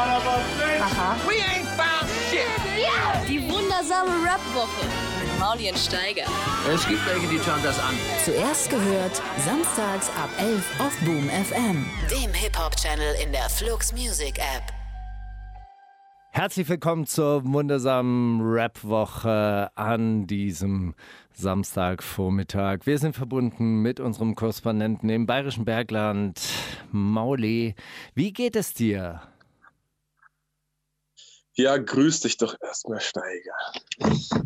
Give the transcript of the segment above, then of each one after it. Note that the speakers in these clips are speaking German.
Aha. We ain't found shit. Die wundersame Rap-Woche mit Mauli und Steiger. Es gibt welche, die schauen das an. Zuerst gehört, samstags ab 11 auf Boom FM. Dem Hip-Hop-Channel in der Flux Music App. Herzlich willkommen zur wundersamen Rap-Woche an diesem Samstagvormittag. Wir sind verbunden mit unserem Korrespondenten im Bayerischen Bergland, Mauli. Wie geht es dir? Ja, grüß dich doch erstmal, Steiger.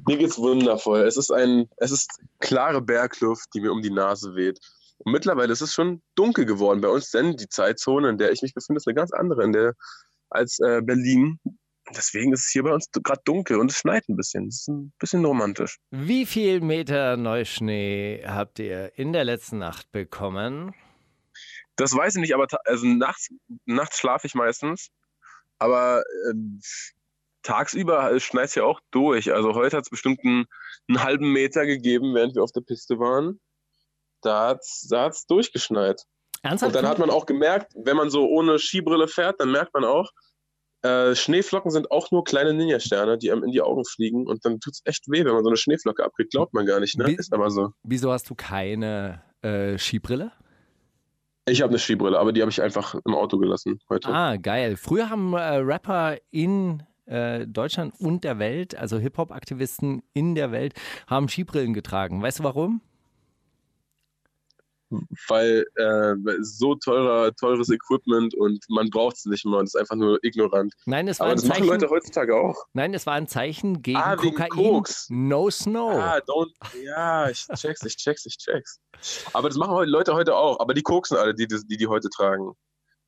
Mir geht's wundervoll. Es ist ein, es ist klare Bergluft, die mir um die Nase weht. Und mittlerweile ist es schon dunkel geworden bei uns, denn die Zeitzone, in der ich mich befinde, ist eine ganz andere in der, als äh, Berlin. Deswegen ist es hier bei uns gerade dunkel und es schneit ein bisschen. Es ist ein bisschen romantisch. Wie viel Meter Neuschnee habt ihr in der letzten Nacht bekommen? Das weiß ich nicht, aber also nachts, nachts schlafe ich meistens. Aber ähm, tagsüber schneit es ja auch durch. Also heute hat es bestimmt einen, einen halben Meter gegeben, während wir auf der Piste waren. Da hat es da hat's durchgeschneit. Ernsthaft? Und dann hat man auch gemerkt, wenn man so ohne Skibrille fährt, dann merkt man auch, äh, Schneeflocken sind auch nur kleine Ninja-Sterne, die einem in die Augen fliegen. Und dann tut es echt weh, wenn man so eine Schneeflocke abkriegt. Glaubt man gar nicht, ne? Wie- Ist aber so. Wieso hast du keine äh, Skibrille? Ich habe eine Skibrille, aber die habe ich einfach im Auto gelassen heute. Ah, geil. Früher haben äh, Rapper in äh, Deutschland und der Welt, also Hip-Hop-Aktivisten in der Welt, haben Skibrillen getragen. Weißt du warum? weil äh, so teurer, teures Equipment und man braucht es nicht mehr. Das ist einfach nur ignorant. Nein, es war Aber ein das machen Zeichen. Leute heutzutage auch. Nein, es war ein Zeichen gegen Ah, Kokain. Koks. No Snow. Ah, don't, ja, ich check's, ich check's, ich check's. Aber das machen Leute heute auch. Aber die koksen alle, die die, die heute tragen.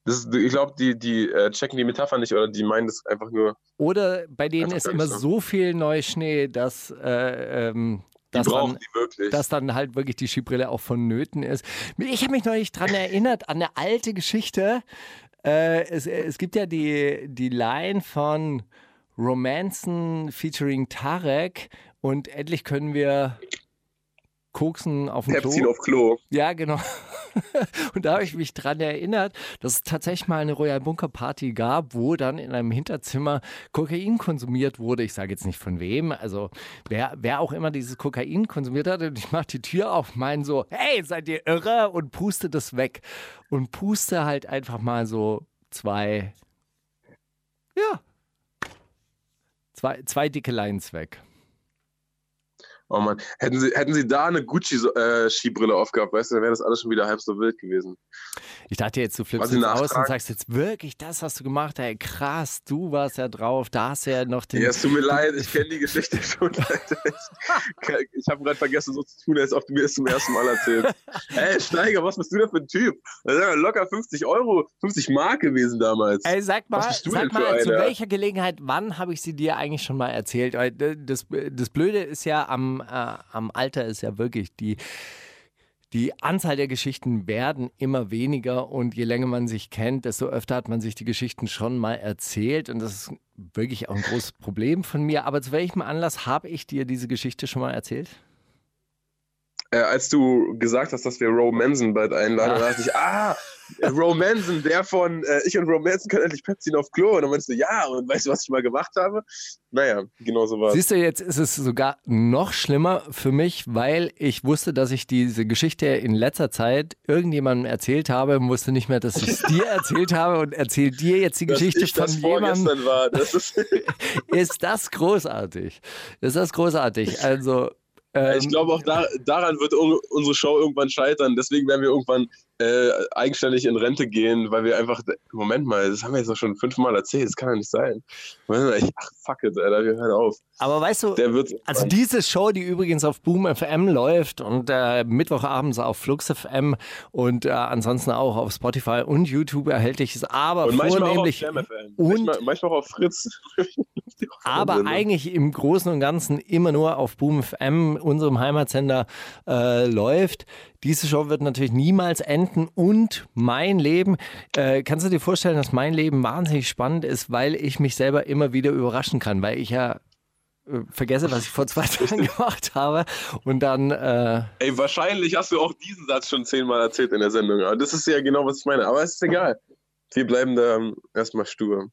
Das ist, ich glaube, die, die äh, checken die Metapher nicht oder die meinen das einfach nur. Oder bei denen ist immer so. so viel Neuschnee, dass, äh, ähm, dass, dann, dass dann halt wirklich die Skibrille auch vonnöten ist. Ich habe mich neulich dran erinnert an eine alte Geschichte. Äh, es, es gibt ja die, die Line von Romanzen featuring Tarek und endlich können wir koksen auf dem Klo. Pepsin auf Klo. Ja, genau. Und da habe ich mich dran erinnert, dass es tatsächlich mal eine Royal Bunker Party gab, wo dann in einem Hinterzimmer Kokain konsumiert wurde. Ich sage jetzt nicht von wem, also wer, wer auch immer dieses Kokain konsumiert hat. Und ich mache die Tür auf, mein so, hey, seid ihr irre? Und puste das weg. Und puste halt einfach mal so zwei, ja, zwei, zwei dicke Lines weg. Oh Mann. Hätten sie, hätten sie da eine Gucci-Skibrille aufgehabt, weißt du, dann wäre das alles schon wieder halb so wild gewesen. Ich dachte jetzt, du flippst jetzt aus und sagst jetzt wirklich, das hast du gemacht, ey, krass, du warst ja drauf, da hast du ja noch den. Ja, es tut mir leid, ich kenne die Geschichte schon. Ich, ich habe gerade vergessen, so zu tun, als ob du mir das zum ersten Mal erzählst. Ey, Steiger, was bist du denn für ein Typ? Das ist ja locker 50 Euro, 50 Mark gewesen damals. Ey, sag mal, sag mal zu welcher Gelegenheit, wann habe ich sie dir eigentlich schon mal erzählt? Weil Das, das Blöde ist ja, am, äh, am Alter ist ja wirklich die. Die Anzahl der Geschichten werden immer weniger und je länger man sich kennt, desto öfter hat man sich die Geschichten schon mal erzählt und das ist wirklich auch ein großes Problem von mir. Aber zu welchem Anlass habe ich dir diese Geschichte schon mal erzählt? Äh, als du gesagt hast, dass wir Romansen bald einladen, da dachte ich, ah, Romansen, der von äh, Ich und Romansen können endlich Pepsin auf Klo. Und dann meinst du, ja, und weißt du, was ich mal gemacht habe? Naja, genau so war es. Siehst du, jetzt ist es sogar noch schlimmer für mich, weil ich wusste, dass ich diese Geschichte in letzter Zeit irgendjemandem erzählt habe und wusste nicht mehr, dass ich es dir erzählt habe und erzähl dir jetzt die Dass Geschichte von jemandem. Das ist, Ist das großartig? Ist das großartig? Also, ähm, ich glaube auch da, daran wird un unsere Show irgendwann scheitern. Deswegen werden wir irgendwann äh, eigenständig in Rente gehen, weil wir einfach, Moment mal, das haben wir jetzt doch schon fünfmal erzählt, das kann ja nicht sein. Ich, ach fuck it, Alter, wir hören auf. aber weißt du, Der wird Also diese Show, die übrigens auf Boom FM läuft und äh, Mittwochabends auf Flux FM und äh, ansonsten auch auf Spotify und YouTube erhältlich ist, aber und auch vornehmlich FM. und- manchmal, manchmal auch auf Fritz. aber Wahnsinn, ne? eigentlich im Großen und Ganzen immer nur auf Boom FM, unserem Heimatsender, äh, läuft. Diese Show wird natürlich niemals enden und mein Leben, äh, kannst du dir vorstellen, dass mein Leben wahnsinnig spannend ist, weil ich mich selber immer wieder überraschen kann, weil ich ja äh, vergesse, was ich vor zwei Tagen gemacht habe und dann äh, Ey, wahrscheinlich hast du auch diesen Satz schon zehnmal erzählt in der Sendung. Aber das ist ja genau, was ich meine. Aber es ist egal. Wir bleiben da ähm, erstmal stur.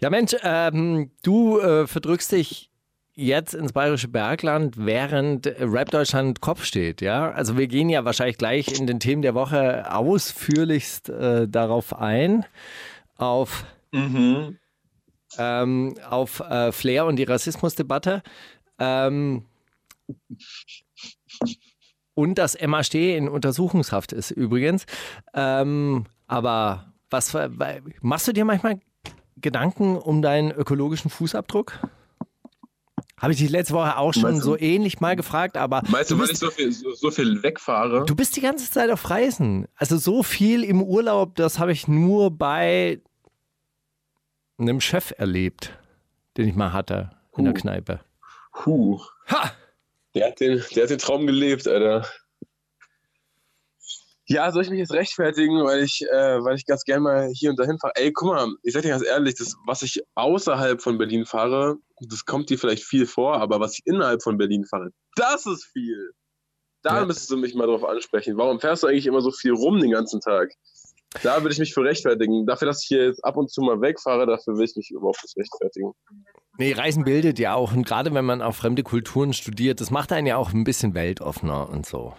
Ja, Mensch, ähm, du äh, verdrückst dich jetzt ins bayerische Bergland, während Rap Deutschland Kopf steht, ja? Also wir gehen ja wahrscheinlich gleich in den Themen der Woche ausführlichst äh, darauf ein, auf, Mhm. ähm, auf äh, Flair und die Rassismusdebatte. Ähm, und dass Emma Steh in Untersuchungshaft ist übrigens. Ähm, aber was machst du dir manchmal Gedanken um deinen ökologischen Fußabdruck? Habe ich dich letzte Woche auch schon du- so ähnlich mal gefragt, aber Meinst du, du weil ich so viel, so, so viel wegfahre? du bist die ganze Zeit auf Reisen. Also so viel im Urlaub, das habe ich nur bei einem Chef erlebt, den ich mal hatte in der Huh. Kneipe. Puh. Ha! Der hat, den, der hat den Traum gelebt, Alter. Ja, soll ich mich jetzt rechtfertigen, weil ich, äh, weil ich ganz gerne mal hier und dahin fahre? Ey, guck mal, ich sag dir ganz ehrlich, das, was ich außerhalb von Berlin fahre, das kommt dir vielleicht viel vor, aber was ich innerhalb von Berlin fahre, das ist viel. Da Ja. müsstest du mich mal drauf ansprechen. Warum fährst du eigentlich immer so viel rum den ganzen Tag? Da würde ich mich für rechtfertigen. Dafür, dass ich hier jetzt ab und zu mal wegfahre, dafür will ich mich überhaupt nicht rechtfertigen. Nee, Reisen bildet ja auch. Und gerade wenn man auch fremde Kulturen studiert, das macht einen ja auch ein bisschen weltoffener und so.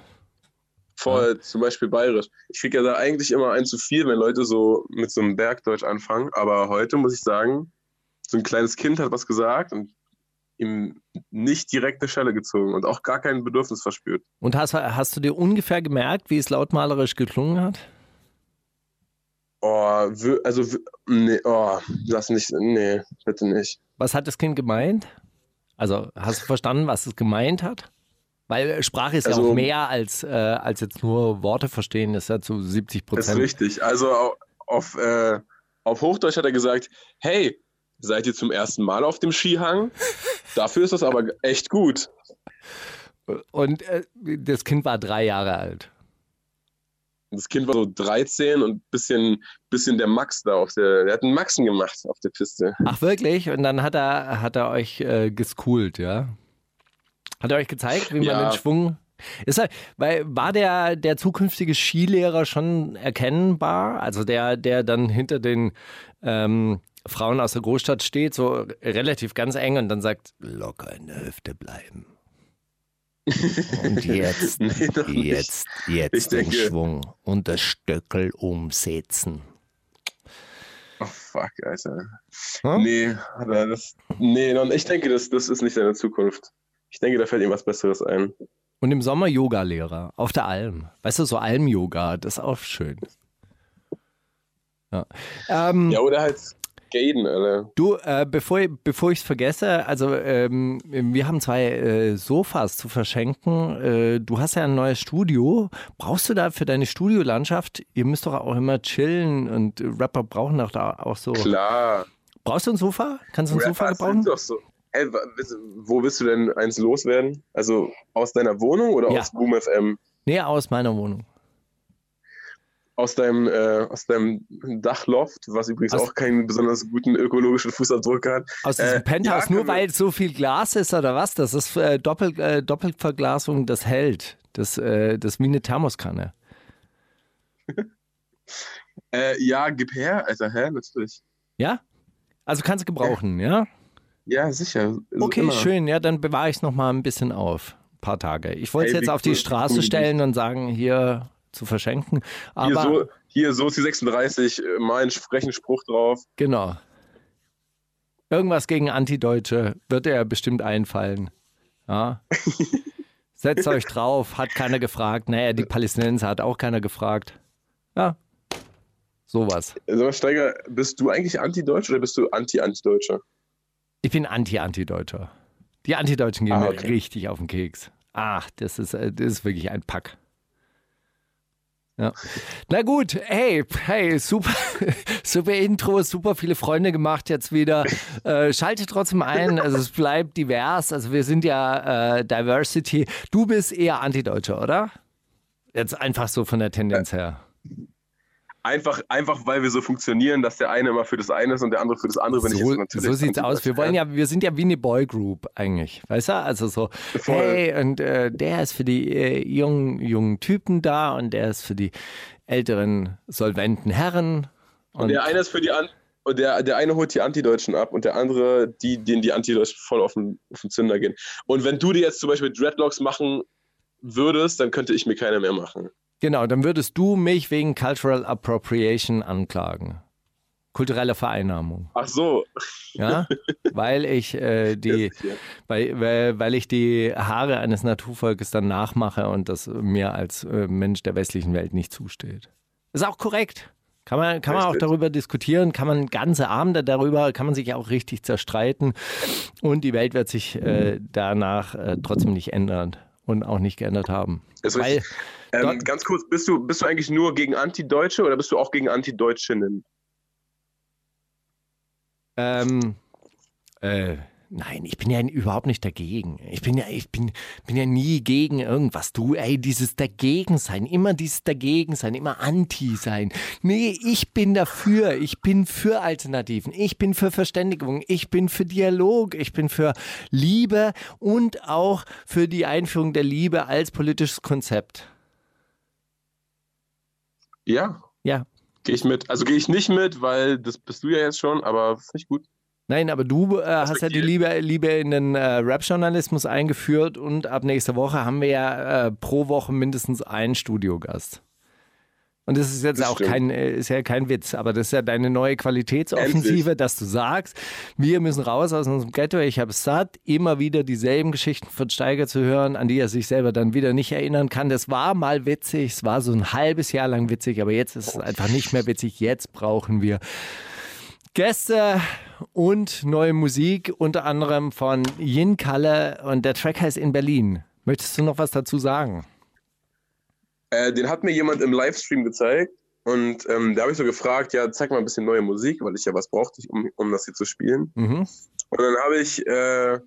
Voll, zum Beispiel bayerisch. Ich kriege ja da eigentlich immer ein zu viel, wenn Leute so mit so einem Bergdeutsch anfangen. Aber heute muss ich sagen, so ein kleines Kind hat was gesagt und ihm nicht direkt eine Schelle gezogen und auch gar kein Bedürfnis verspürt. Und hast, hast du dir ungefähr gemerkt, wie es lautmalerisch geklungen hat? Oh, also, nee, oh, lass nicht, nee, bitte nicht. Was hat das Kind gemeint? Also hast du verstanden, was es gemeint hat? Weil Sprache ist ja Also- auch mehr als, äh, als jetzt nur Worte verstehen, das ist ja zu 70 Das ist Prozent. richtig. Also au- auf, äh, auf Hochdeutsch hat er gesagt, hey, seid ihr zum ersten Mal auf dem Skihang? Dafür ist das aber echt gut. Und äh, das Kind war drei Jahre alt. Das Kind war so 13 und bisschen, bisschen der Max da auf der, der hat einen Maxen gemacht auf der Piste. Ach wirklich? Und dann hat er, hat er euch äh, geschoolt, ja? Hat er euch gezeigt, wie man Ja. den Schwung. Ist er, weil war der, der zukünftige Skilehrer schon erkennbar? Also der, der dann hinter den ähm, Frauen aus der Großstadt steht, so relativ ganz eng und dann sagt, locker in der Hüfte bleiben. Und jetzt, Nee, nicht. jetzt, Ich jetzt den denke- Schwung und das Stöckel umsetzen. Oh fuck, Alter. Hm? Nee, das, nee, ich denke, das, das ist nicht seine Zukunft. Ich denke, da fällt ihm was Besseres ein. Und im Sommer Yoga-Lehrer auf der Alm. Weißt du, so Alm-Yoga, das ist auch schön. Ja. Ähm, Ja, oder halt Gaden, Alter. Du, äh, bevor, bevor ich es vergesse, also ähm, wir haben zwei äh, Sofas zu verschenken. Äh, du hast ja ein neues Studio. Brauchst du da für deine Studiolandschaft, ihr müsst doch auch immer chillen und Rapper brauchen doch da auch so. Klar. Brauchst du ein Sofa? Kannst du ein Sofa Rapper gebrauchen? sind doch so. Ey, wiss- wo willst du denn eins loswerden? Also aus deiner Wohnung oder Ja. aus Boom FM? Nee, aus meiner Wohnung. Aus deinem, äh, aus deinem Dachloft, was übrigens Aus- auch keinen besonders guten ökologischen Fußabdruck hat. Aus diesem Äh, Penthouse, ja, nur weil so viel Glas ist oder was? Das ist äh, Doppel, äh, Doppelverglasung, das hält. Das, äh, das ist wie eine Thermoskanne. Äh, ja, gib her, Alter, hä? Natürlich. Ja? Also kannst du gebrauchen, ja? Ja, sicher. Also Okay, immer. schön. Ja, dann bewahre ich es nochmal ein bisschen auf. Ein paar Tage. Ich wollte es Ey, jetzt auf die Straße cool. stellen und sagen, hier zu verschenken. Hier Aber so, hier so die 36, äh, mal einen frechen Spruch drauf. genau. Irgendwas gegen Antideutsche wird ja bestimmt einfallen. Ja. Setzt euch drauf, hat keiner gefragt. Naja, die Palästinenser hat auch keiner gefragt. Ja. Sowas. Also, Steiger, bist du eigentlich Anti-Deutsch oder bist du Anti-Antideutscher? Ich bin Anti-Antideutscher. Die Antideutschen gehen Ah, mir okay. richtig auf den Keks. Ach, das ist, äh, das ist wirklich ein Pack. Ja. Na gut, hey, hey, super, super Intro, super viele Freunde gemacht jetzt wieder. Äh, schalte trotzdem ein, also es bleibt divers, also wir sind ja äh, Diversity. Du bist eher Antideutscher, oder? Jetzt einfach so von der Tendenz her. Einfach, einfach, weil wir so funktionieren, dass der eine immer für das eine ist und der andere für das andere. Ich So, jetzt natürlich so sieht's aus. Wir wollen ja, wir sind ja wie eine Boygroup eigentlich, weißt du? Also so, Voll. hey, und äh, der ist für die äh, jungen, jungen Typen da und der ist für die älteren solventen Herren. Und der eine ist für die An und der, der eine holt die Antideutschen ab und der andere, die, denen die Antideutschen voll auf den, auf den Zünder gehen. Und wenn du dir jetzt zum Beispiel Dreadlocks machen würdest, dann könnte ich mir keine mehr machen. Genau, dann würdest du mich wegen Cultural Appropriation anklagen. Kulturelle Vereinnahmung. Ach so. Ja, weil ich äh, die, weil, weil, weil ich die Haare eines Naturvolkes dann nachmache und das mir als äh, Mensch der westlichen Welt nicht zusteht. Ist auch korrekt. Kann man, kann man auch darüber diskutieren, kann man ganze Abende darüber, kann man sich auch richtig zerstreiten und die Welt wird sich äh, danach äh, trotzdem nicht ändern und auch nicht geändert haben. Ist Weil. Ähm, dort- ganz kurz, bist du, bist du eigentlich nur gegen Antideutsche oder bist du auch gegen Antideutschinnen? Ähm, äh, nein, ich bin ja überhaupt nicht dagegen. Ich bin ja, ich bin, bin ja nie gegen irgendwas. Du, ey, dieses Dagegen sein, immer dieses Dagegen sein, immer Anti sein. Nee, ich bin dafür. Ich bin für Alternativen. Ich bin für Verständigung. Ich bin für Dialog. Ich bin für Liebe und auch für die Einführung der Liebe als politisches Konzept. Ja, Ja. gehe ich mit. Also gehe ich nicht mit, weil das bist du ja jetzt schon, aber finde ich gut. Nein, aber du äh, hast ja die. Liebe, Liebe in den äh, Rap-Journalismus eingeführt und ab nächster Woche haben wir ja äh, pro Woche mindestens einen Studiogast. Und das ist jetzt Das auch stimmt. kein, äh, ist ja kein Witz, aber das ist ja deine neue Qualitätsoffensive, Endlich. dass du sagst, wir müssen raus aus unserem Ghetto. Ich habe es satt, immer wieder dieselben Geschichten von Steiger zu hören, an die er sich selber dann wieder nicht erinnern kann. Das war mal witzig, es war so ein halbes Jahr lang witzig, aber jetzt ist es einfach nicht mehr witzig. Jetzt brauchen wir Gäste und neue Musik, unter anderem von Yin Kalle und der Track heißt in Berlin. Möchtest du noch was dazu sagen? Äh, den hat mir jemand im Livestream gezeigt und ähm, da habe ich so gefragt, ja, zeig mal ein bisschen neue Musik, weil ich ja was brauchte, um, um das hier zu spielen. Mhm. Und dann habe ich äh,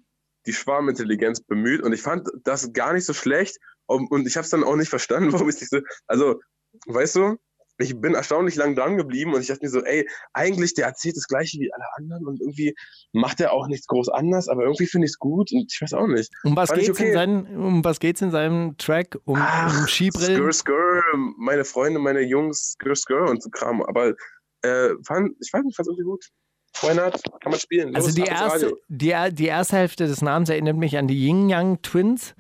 die Schwarmintelligenz bemüht und ich fand das gar nicht so schlecht und, ich habe es dann auch nicht verstanden, warum ich nicht so, also, weißt du, ich bin erstaunlich lang dran geblieben und ich dachte mir so, ey, eigentlich der erzählt das gleiche wie alle anderen und irgendwie macht er auch nichts groß anders, aber irgendwie finde ich es gut und ich weiß auch nicht. Um was Fand ich geht's in okay. seinen, um was geht's in seinem Track? Um, um Skibrillen? Skr, skr, meine Freunde, meine Jungs, skr, skr und so Kram. Aber äh, fand, ich fand irgendwie gut. Why not? Kann man spielen. Also Los, die ab ins erste, die, die erste Hälfte des Namens erinnert mich an die Yin Yang Twins.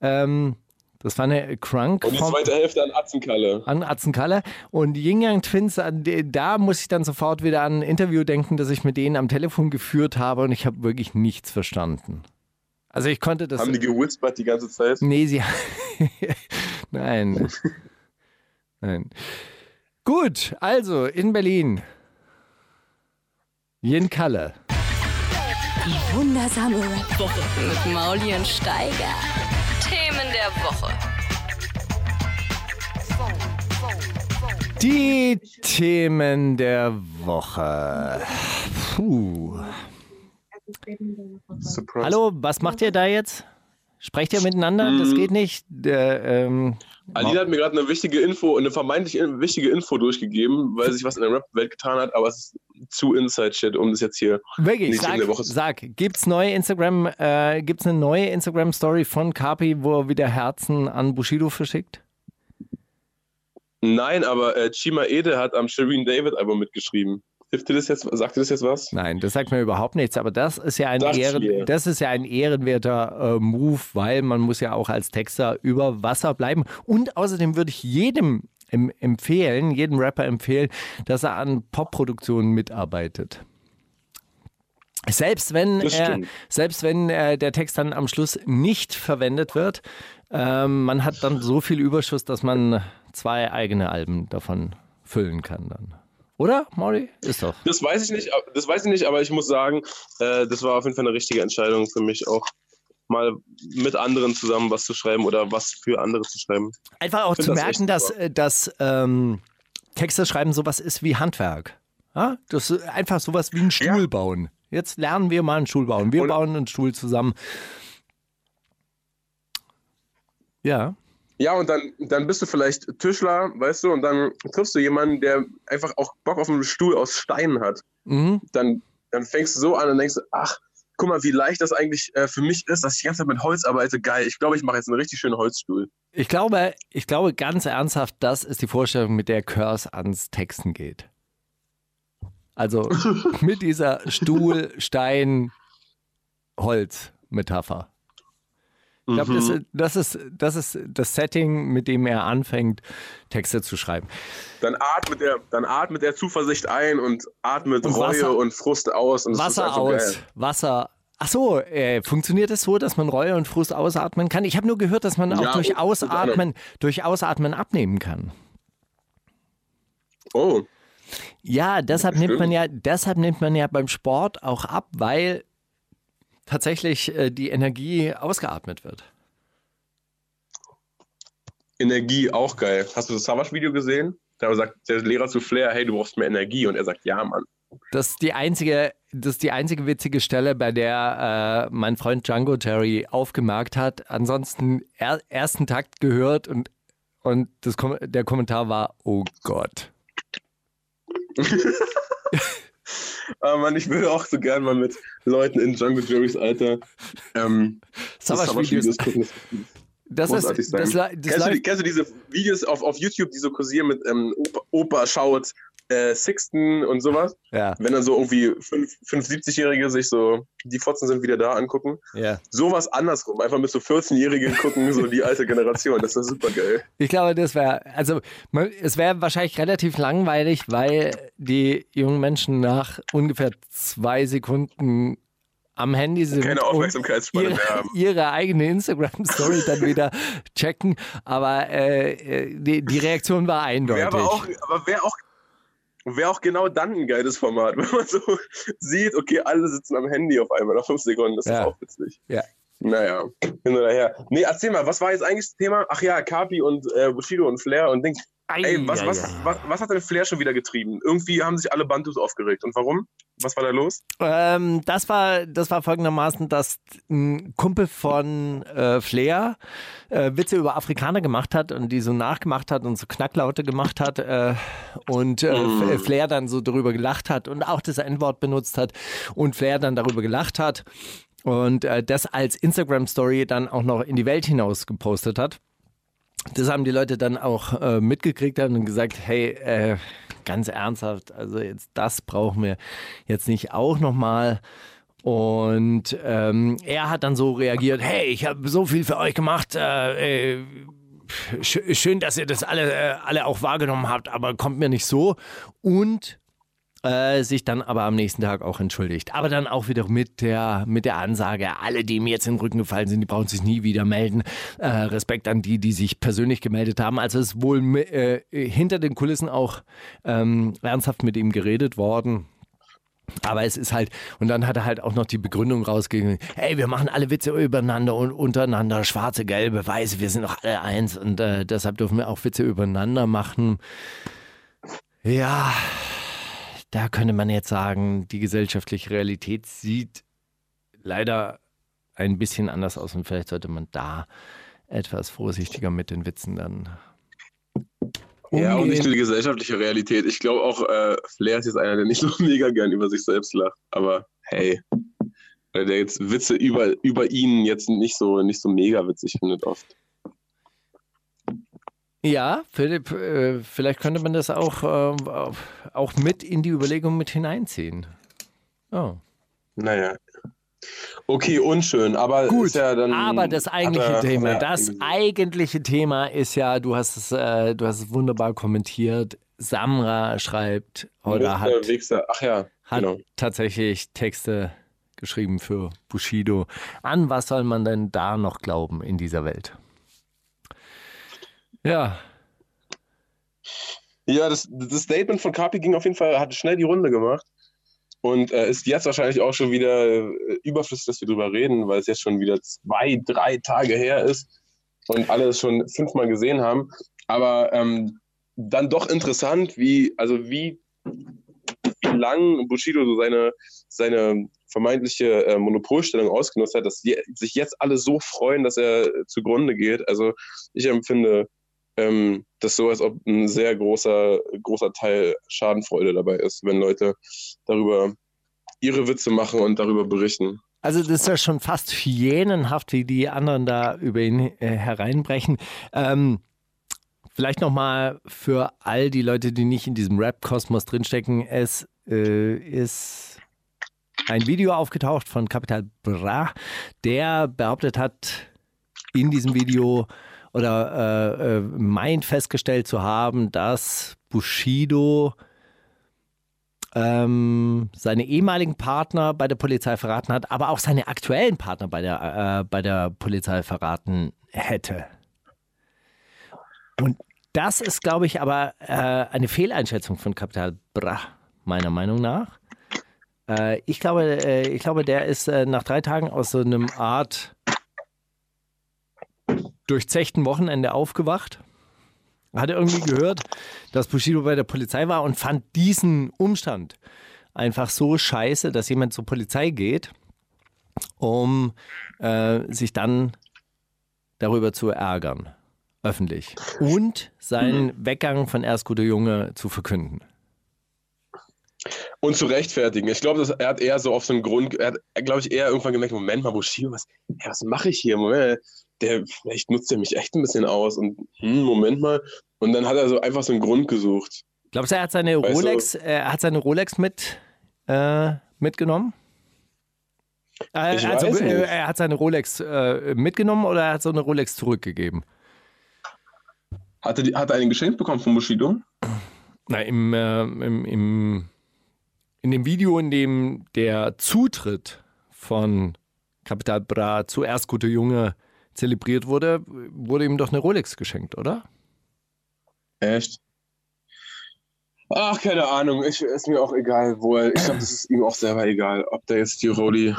Ähm, das war eine Crunk Und die zweite Hälfte an Atzenkalle. an Atzenkalle. Und die Yin Yang Twins, da muss ich dann sofort wieder an ein Interview denken, das ich mit denen am Telefon geführt habe und ich habe wirklich nichts verstanden. Also ich konnte das. Haben die gewispert die ganze Zeit? Nee, sie. Nein. Nein. Gut, also in Berlin. Jen Kalle. Die wundersame Rap-Woche mit Mauli und Steiger. Woche. Die Themen der Woche. Puh. Surprise. Hallo, was macht ihr da jetzt? Sprecht ihr miteinander? Das Mhm. geht nicht. Der, ähm, Aline hat mir gerade eine wichtige Info, eine vermeintlich in- wichtige Info durchgegeben, weil sich was in der Rap-Welt getan hat, aber es ist zu Inside-Shit, um das jetzt hier. wirklich, nicht in sag, der Woche zu- sag, gibt's neue Instagram, äh, gibt's eine neue Instagram-Story von Kapi, wo er wieder Herzen an Bushido verschickt? Nein, aber äh, Chima Ede hat am Shireen David Album mitgeschrieben. Hilft dir das jetzt? Sagt dir das jetzt was? Nein, das sagt mir überhaupt nichts, aber das ist ja ein, ich Ehren, das ist ja ein ehrenwerter äh, Move, weil man muss ja auch als Texter über Wasser bleiben. Und außerdem würde ich jedem em empfehlen, jedem Rapper empfehlen, dass er an Popproduktionen mitarbeitet. Selbst wenn, Das er, selbst wenn äh, der Text dann am Schluss nicht verwendet wird, ähm, man hat dann so viel Überschuss, dass man zwei eigene Alben davon füllen kann dann. Oder, Mauri? Ist doch. Das weiß ich nicht, das weiß ich nicht, aber ich muss sagen, äh, das war auf jeden Fall eine richtige Entscheidung für mich auch mal mit anderen zusammen was zu schreiben oder was für andere zu schreiben. Einfach auch zu das merken, dass, super. äh, dass ähm, Texte schreiben sowas ist wie Handwerk. Ja? Das ist einfach sowas wie einen Stuhl Ja. bauen. Jetzt lernen wir mal einen Stuhl bauen. Wir Und- bauen einen Stuhl zusammen. Ja. Ja, und dann, dann bist du vielleicht Tischler, weißt du, und dann triffst du jemanden, der einfach auch Bock auf einen Stuhl aus Stein hat. Mhm. Dann, dann fängst du so an und denkst, ach, guck mal, wie leicht das eigentlich äh, für mich ist, dass ich die ganze Zeit mit Holz arbeite. Geil, ich glaube, ich mache jetzt einen richtig schönen Holzstuhl. Ich glaube, ich glaube ganz ernsthaft, das ist die Vorstellung, mit der Curse ans Texten geht. Also mit dieser Stuhl, Stein, Holz Metapher. Ich glaube, das, Mhm. das, ist, das ist das Setting, mit dem er anfängt, Texte zu schreiben. Dann atmet er, dann atmet er Zuversicht ein und atmet Und Reue Wasser- und Frust aus. Und Wasser aus, geil. Wasser. Ach so, äh, funktioniert es so, dass man Reue und Frust ausatmen kann? Ich habe nur gehört, dass man auch Ja, durch unter Ausatmen, durch Ausatmen abnehmen kann. Oh, Ja, deshalb nimmt man ja, deshalb nimmt man ja beim Sport auch ab, weil tatsächlich äh, die Energie ausgeatmet wird. Energie, auch geil. Hast du das Savage-Video gesehen? Da sagt der Lehrer zu Flair, hey, du brauchst mehr Energie. Und er sagt, ja, Mann. Das ist die einzige, das ist die einzige witzige Stelle, bei der äh, mein Freund Django Terry aufgemerkt hat. Ansonsten er, ersten Takt gehört und, und das, der Kommentar war, oh Gott. Aber Mann, ich würde auch so gern mal mit Leuten in Django Jerrys Alter ähm. Savage-Videos gucken. Das Das ist, das, das kennst, du, kennst du diese Videos auf, auf YouTube, die so kursieren mit ähm, Opa, Opa schaut äh, Sixten und sowas? ja, Wenn dann so irgendwie 5, 70-Jährige sich so, die Fotzen sind wieder da angucken. ja. Sowas andersrum, einfach mit so 14-Jährigen gucken, so die alte Generation. Das ist super geil. Ich glaube, das wäre, also man, es wäre wahrscheinlich relativ langweilig, weil die jungen Menschen nach ungefähr zwei Sekunden am Handy sind Keine Aufmerksamkeitsspanne ihre, mehr haben. ihre eigene Instagram-Story dann wieder checken. Aber äh, äh, die, die Reaktion war eindeutig. Wäre aber auch, aber wäre auch, wär auch genau dann ein geiles Format, wenn man so sieht, okay, alle sitzen am Handy auf einmal nach fünf Sekunden. Das Ja. ist auch witzig. Ja. Naja, hin oder her. Nee, erzähl mal, was war jetzt eigentlich das Thema? Ach ja, Kapi und äh, Bushido und Flair und Ding. Ey, was, was, was, was hat denn Flair schon wieder getrieben? Irgendwie haben sich alle Bantus aufgeregt. Und warum? Was war da los? Ähm, das war das war folgendermaßen, dass ein Kumpel von äh, Flair äh, Witze über Afrikaner gemacht hat und die so nachgemacht hat und so Knacklaute gemacht hat äh, und äh, F- Flair dann so darüber gelacht hat und auch das N-Wort benutzt hat und Flair dann darüber gelacht hat und äh, das als Instagram Story dann auch noch in die Welt hinaus gepostet hat. Das haben die Leute dann auch äh, mitgekriegt haben und gesagt, hey, äh, ganz ernsthaft, also jetzt das brauchen wir jetzt nicht auch nochmal. Und ähm, er hat dann so reagiert, hey, ich habe so viel für euch gemacht, äh, äh, sch schön, dass ihr das alle, äh, alle auch wahrgenommen habt, aber kommt mir nicht so. Und äh, sich dann aber am nächsten Tag auch entschuldigt. Aber dann auch wieder mit der, mit der Ansage, alle, die mir jetzt in den Rücken gefallen sind, die brauchen sich nie wieder melden. Äh, Respekt an die, die sich persönlich gemeldet haben. Also es ist wohl äh, hinter den Kulissen auch ähm, ernsthaft mit ihm geredet worden. Aber es ist halt, und dann hat er halt auch noch die Begründung rausgegeben, hey, wir machen alle Witze übereinander und untereinander, schwarze, gelbe, weiße, wir sind doch alle eins und äh, deshalb dürfen wir auch Witze übereinander machen. Ja, da könnte man jetzt sagen, die gesellschaftliche Realität sieht leider ein bisschen anders aus und vielleicht sollte man da etwas vorsichtiger mit den Witzen dann Ja, und umgehen. nicht nur die gesellschaftliche Realität. Ich glaube auch, äh, Flair ist jetzt einer, der nicht so mega gern über sich selbst lacht. Aber hey, weil der jetzt Witze über, über ihn jetzt nicht so, nicht so mega witzig findet oft. Ja, Philipp, äh, vielleicht könnte man das auch, äh, auch mit in die Überlegung mit hineinziehen. Oh. Naja. Okay, unschön, aber Gut, ja dann. aber das eigentliche er- Thema, ja, das eigentliche Thema ist ja, du hast es, äh, du hast es wunderbar kommentiert. Samra schreibt oder hat, ja, hat genau. tatsächlich Texte geschrieben für Bushido. An was soll man denn da noch glauben in dieser Welt? Ja, Ja, das, das Statement von Kapi ging auf jeden Fall, hat schnell die Runde gemacht. Und äh, ist jetzt wahrscheinlich auch schon wieder äh, überflüssig, dass wir drüber reden, weil es jetzt schon wieder zwei, drei Tage her ist und alle es schon fünfmal gesehen haben. Aber ähm, dann doch interessant, wie, also wie, wie lang Bushido so seine, seine vermeintliche äh, Monopolstellung ausgenutzt hat, dass je, sich jetzt alle so freuen, dass er zugrunde geht. Also ich empfinde ähm, das so, als ob ein sehr großer, großer Teil Schadenfreude dabei ist, wenn Leute darüber ihre Witze machen und darüber berichten. Also das ist ja schon fast hyänenhaft, wie die anderen da über ihn äh, hereinbrechen. Ähm, vielleicht nochmal für all die Leute, die nicht in diesem Rap-Kosmos drinstecken. Es äh, ist ein Video aufgetaucht von Capital Bra, der behauptet hat, in diesem Video oder äh, äh, meint festgestellt zu haben, dass Bushido ähm, seine ehemaligen Partner bei der Polizei verraten hat, aber auch seine aktuellen Partner bei der, äh, bei der Polizei verraten hätte. Und das ist, glaube ich, aber äh, eine Fehleinschätzung von Kapital Bra, meiner Meinung nach. Äh, ich, glaube, äh, ich glaube, der ist äh, nach drei Tagen aus so einem Art durchzechten Wochenende aufgewacht. Hatte irgendwie gehört, dass Bushido bei der Polizei war und fand diesen Umstand einfach so scheiße, dass jemand zur Polizei geht, um äh, sich dann darüber zu ärgern, öffentlich. Und seinen Weggang von Erst gute Junge zu verkünden. Und zu rechtfertigen. Ich glaube, er hat eher so auf so einen Grund, er hat, glaube ich, eher irgendwann gemerkt, Moment mal, Bushido, was, ja, was mache ich hier? Moment, der, vielleicht nutzt er mich echt ein bisschen aus und, hm, Moment mal. Und dann hat er so einfach so einen Grund gesucht. Glaubst du, er hat seine weißt Rolex, du, er hat seine Rolex mit, äh, mitgenommen? Äh, ich also, äh, er hat seine Rolex äh, mitgenommen oder er hat so eine Rolex zurückgegeben? Hat er, die, hat er einen geschenkt bekommen von Bushido? Na, im, äh, im, im in dem Video, in dem der Zutritt von Kapital Bra zuerst gute Junge zelebriert wurde, wurde ihm doch eine Rolex geschenkt, oder? Echt? Ach, keine Ahnung. Ich, ist mir auch egal, wo er. Ich glaube, das ist ihm auch selber egal, ob der jetzt die Roli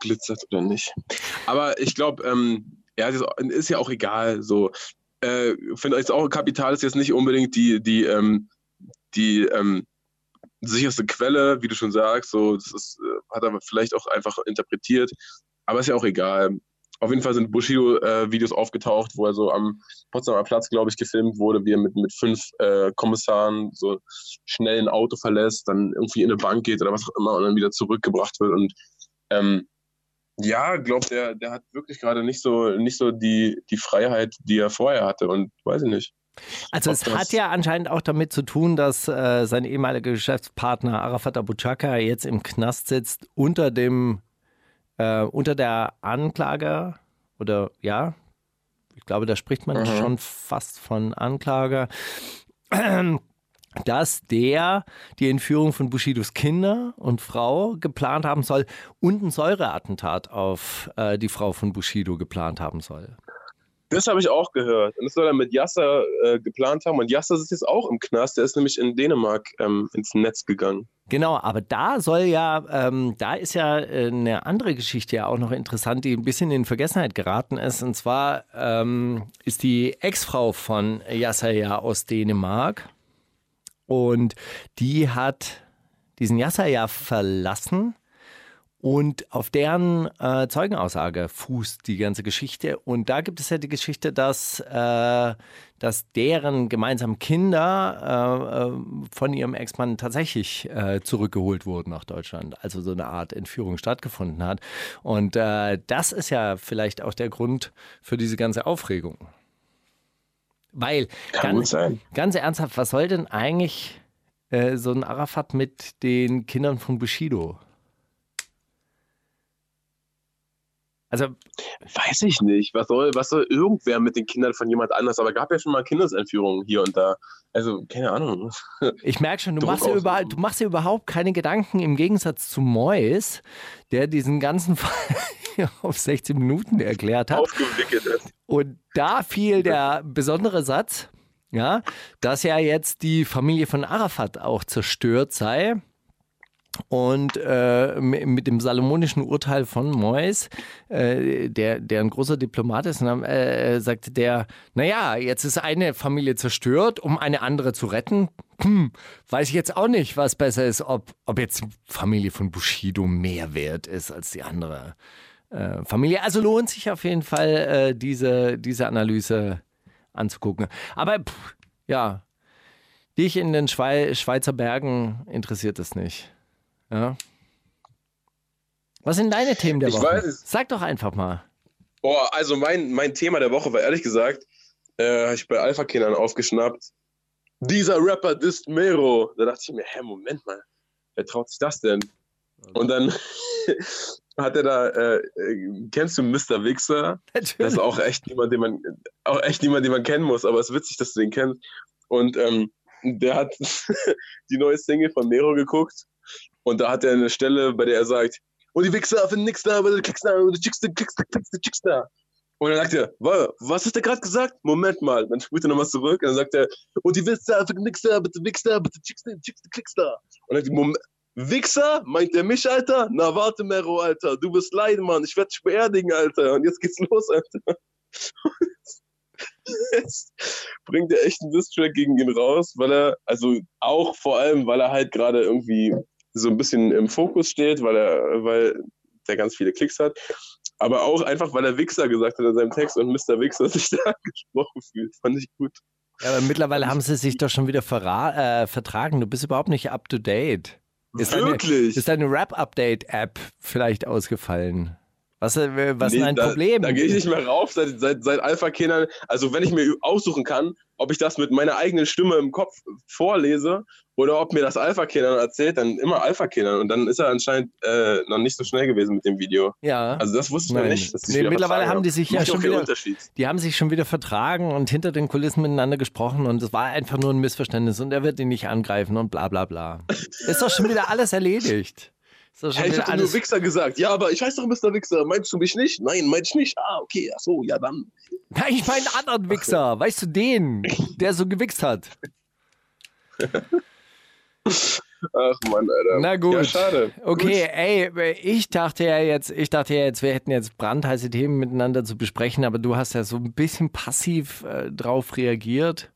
glitzert oder nicht. Aber ich glaube, ähm, ja, ist ja auch egal. So, äh, finde jetzt auch Kapital ist jetzt nicht unbedingt die die ähm, die ähm, sicherste Quelle, wie du schon sagst. So, das ist, äh, hat er vielleicht auch einfach interpretiert. Aber ist ja auch egal. Auf jeden Fall sind Bushido-Videos äh, aufgetaucht, wo er so am Potsdamer Platz, glaube ich, gefilmt wurde, wie er mit, mit fünf äh, Kommissaren so schnell ein Auto verlässt, dann irgendwie in eine Bank geht oder was auch immer und dann wieder zurückgebracht wird. Und ähm, ja, glaubt der, der hat wirklich gerade nicht so, nicht so die, die Freiheit, die er vorher hatte. Und weiß ich nicht. Also es hat ja anscheinend auch damit zu tun, dass äh, sein ehemaliger Geschäftspartner Arafat Abu Chaka jetzt im Knast sitzt unter dem äh, unter der Anklage oder ja, ich glaube, da spricht man mhm. schon fast von Anklage, dass der die Entführung von Bushidos Kinder und Frau geplant haben soll und ein Säureattentat auf äh, die Frau von Bushido geplant haben soll. Das habe ich auch gehört. Und das soll er mit Yasser äh, geplant haben. Und Yasser ist jetzt auch im Knast. Der ist nämlich in Dänemark ähm, ins Netz gegangen. Genau, aber da soll ja, ähm, da ist ja äh, eine andere Geschichte ja auch noch interessant, die ein bisschen in Vergessenheit geraten ist. Und zwar ähm, ist die Ex-Frau von Yasser ja aus Dänemark. Und die hat diesen Yasser ja verlassen und auf deren äh, Zeugenaussage fußt die ganze Geschichte. Und da gibt es ja die Geschichte, dass, äh, dass deren gemeinsamen Kinder äh, äh von ihrem Ex-Mann tatsächlich äh, zurückgeholt wurden nach Deutschland. Also so eine Art Entführung stattgefunden hat. Und äh, das ist ja vielleicht auch der Grund für diese ganze Aufregung. Weil, ganz, ganz ernsthaft, was soll denn eigentlich so ein Arafat mit den Kindern von Bushido? Also weiß ich nicht. Was soll, was soll irgendwer mit den Kindern von jemand anders? Aber gab ja schon mal Kindesentführungen hier und da. Also keine Ahnung. Ich merke schon, du machst, ja überall, du machst dir überhaupt keine Gedanken im Gegensatz zu Mois, der diesen ganzen Fall auf 16 Minuten erklärt hat. Aufgewickelt ist. Und da fiel der besondere Satz, ja, dass ja jetzt die Familie von Arafat auch zerstört sei und äh, mit dem salomonischen Urteil von Mois, äh, der, der ein großer Diplomat ist, äh, sagte der, naja, jetzt ist eine Familie zerstört, um eine andere zu retten. Hm, weiß ich jetzt auch nicht, was besser ist, ob, ob jetzt Familie von Bushido mehr wert ist als die andere äh, Familie. Also lohnt sich auf jeden Fall, äh, diese, diese Analyse anzugucken. Aber pff, ja, dich in den Schweizer Bergen interessiert es nicht. Ja. Was sind deine Themen der ich Woche? Weiß, Sag doch einfach mal. Boah, also mein, mein Thema der Woche war ehrlich gesagt, äh, habe ich bei Alpha-Kindern aufgeschnappt. Dieser Rapper ist Mero. Da dachte ich mir, hä, Moment mal. wer traut sich das denn? Und dann hat er da, äh, kennst du Mr. Wichser? Natürlich. Das ist auch echt niemand, den man, auch echt niemand, den man kennen muss, aber es ist witzig, dass du den kennst. Und ähm, der hat die neue Single von Nero geguckt und da hat er eine Stelle, bei der er sagt, und die Wichser finden nix da, aber du klickst da, du klickst da, klickst da, klickst da, klickst da. Und dann sagt er, "Wa- was hast du gerade gesagt? Moment mal. Dann spielt er nochmal zurück und dann sagt er, und die Wichser finden nix da, bitte Wichser, bitte klickst da, klickst da, da. Und dann sagt er, Wichser? Meint der mich, Alter? Na warte, Mero, Alter. Du bist leiden, Mann. Ich werde dich beerdigen, Alter. Und jetzt geht's los, Alter. jetzt bringt er echt einen Distrack gegen ihn raus, weil er, also auch vor allem, weil er halt gerade irgendwie so ein bisschen im Fokus steht, weil er, weil der ganz viele Klicks hat. Aber auch einfach, weil er Wichser gesagt hat in seinem Text und Mr. Wichser sich da angesprochen fühlt. Fand ich gut. Ja, aber mittlerweile haben sie sich doch schon wieder äh, vertragen. Du bist überhaupt nicht up to date. Ist deine, Wirklich? ist deine Rap-Update-App vielleicht ausgefallen? Was, äh, was ist Nee, denn ein da, Problem? Da gehe ich nicht mehr rauf seit, seit, seit Alpha-Kindern. Also wenn ich mir aussuchen kann, ob ich das mit meiner eigenen Stimme im Kopf vorlese oder ob mir das Alpha-Kindern erzählt, dann immer Alpha-Kindern. Und dann ist er anscheinend äh, noch nicht so schnell gewesen mit dem Video. ja. Also das wusste ich Nein. noch nicht. dass Nee, mittlerweile haben die sich ja schon wieder- Unterschied. Die haben sich schon wieder vertragen und hinter den Kulissen miteinander gesprochen und es war einfach nur ein Missverständnis und er wird ihn nicht angreifen und bla bla bla. Ist doch schon wieder alles erledigt. Schon Hey, ich habe nur. Wichser gesagt. Ja, aber ich heiße doch Mr. Wichser. Meinst du mich nicht? Nein, meinst du nicht? Ah, okay, ach so, ja dann. Nein, ich meine einen anderen Wichser. Weißt du den, der so gewichst hat? Ach Mann, Alter. Na gut. Ja, schade. Okay, ey, ich dachte ja jetzt, ich dachte ja jetzt, wir hätten jetzt brandheiße Themen miteinander zu besprechen, aber du hast ja so ein bisschen passiv äh, drauf reagiert.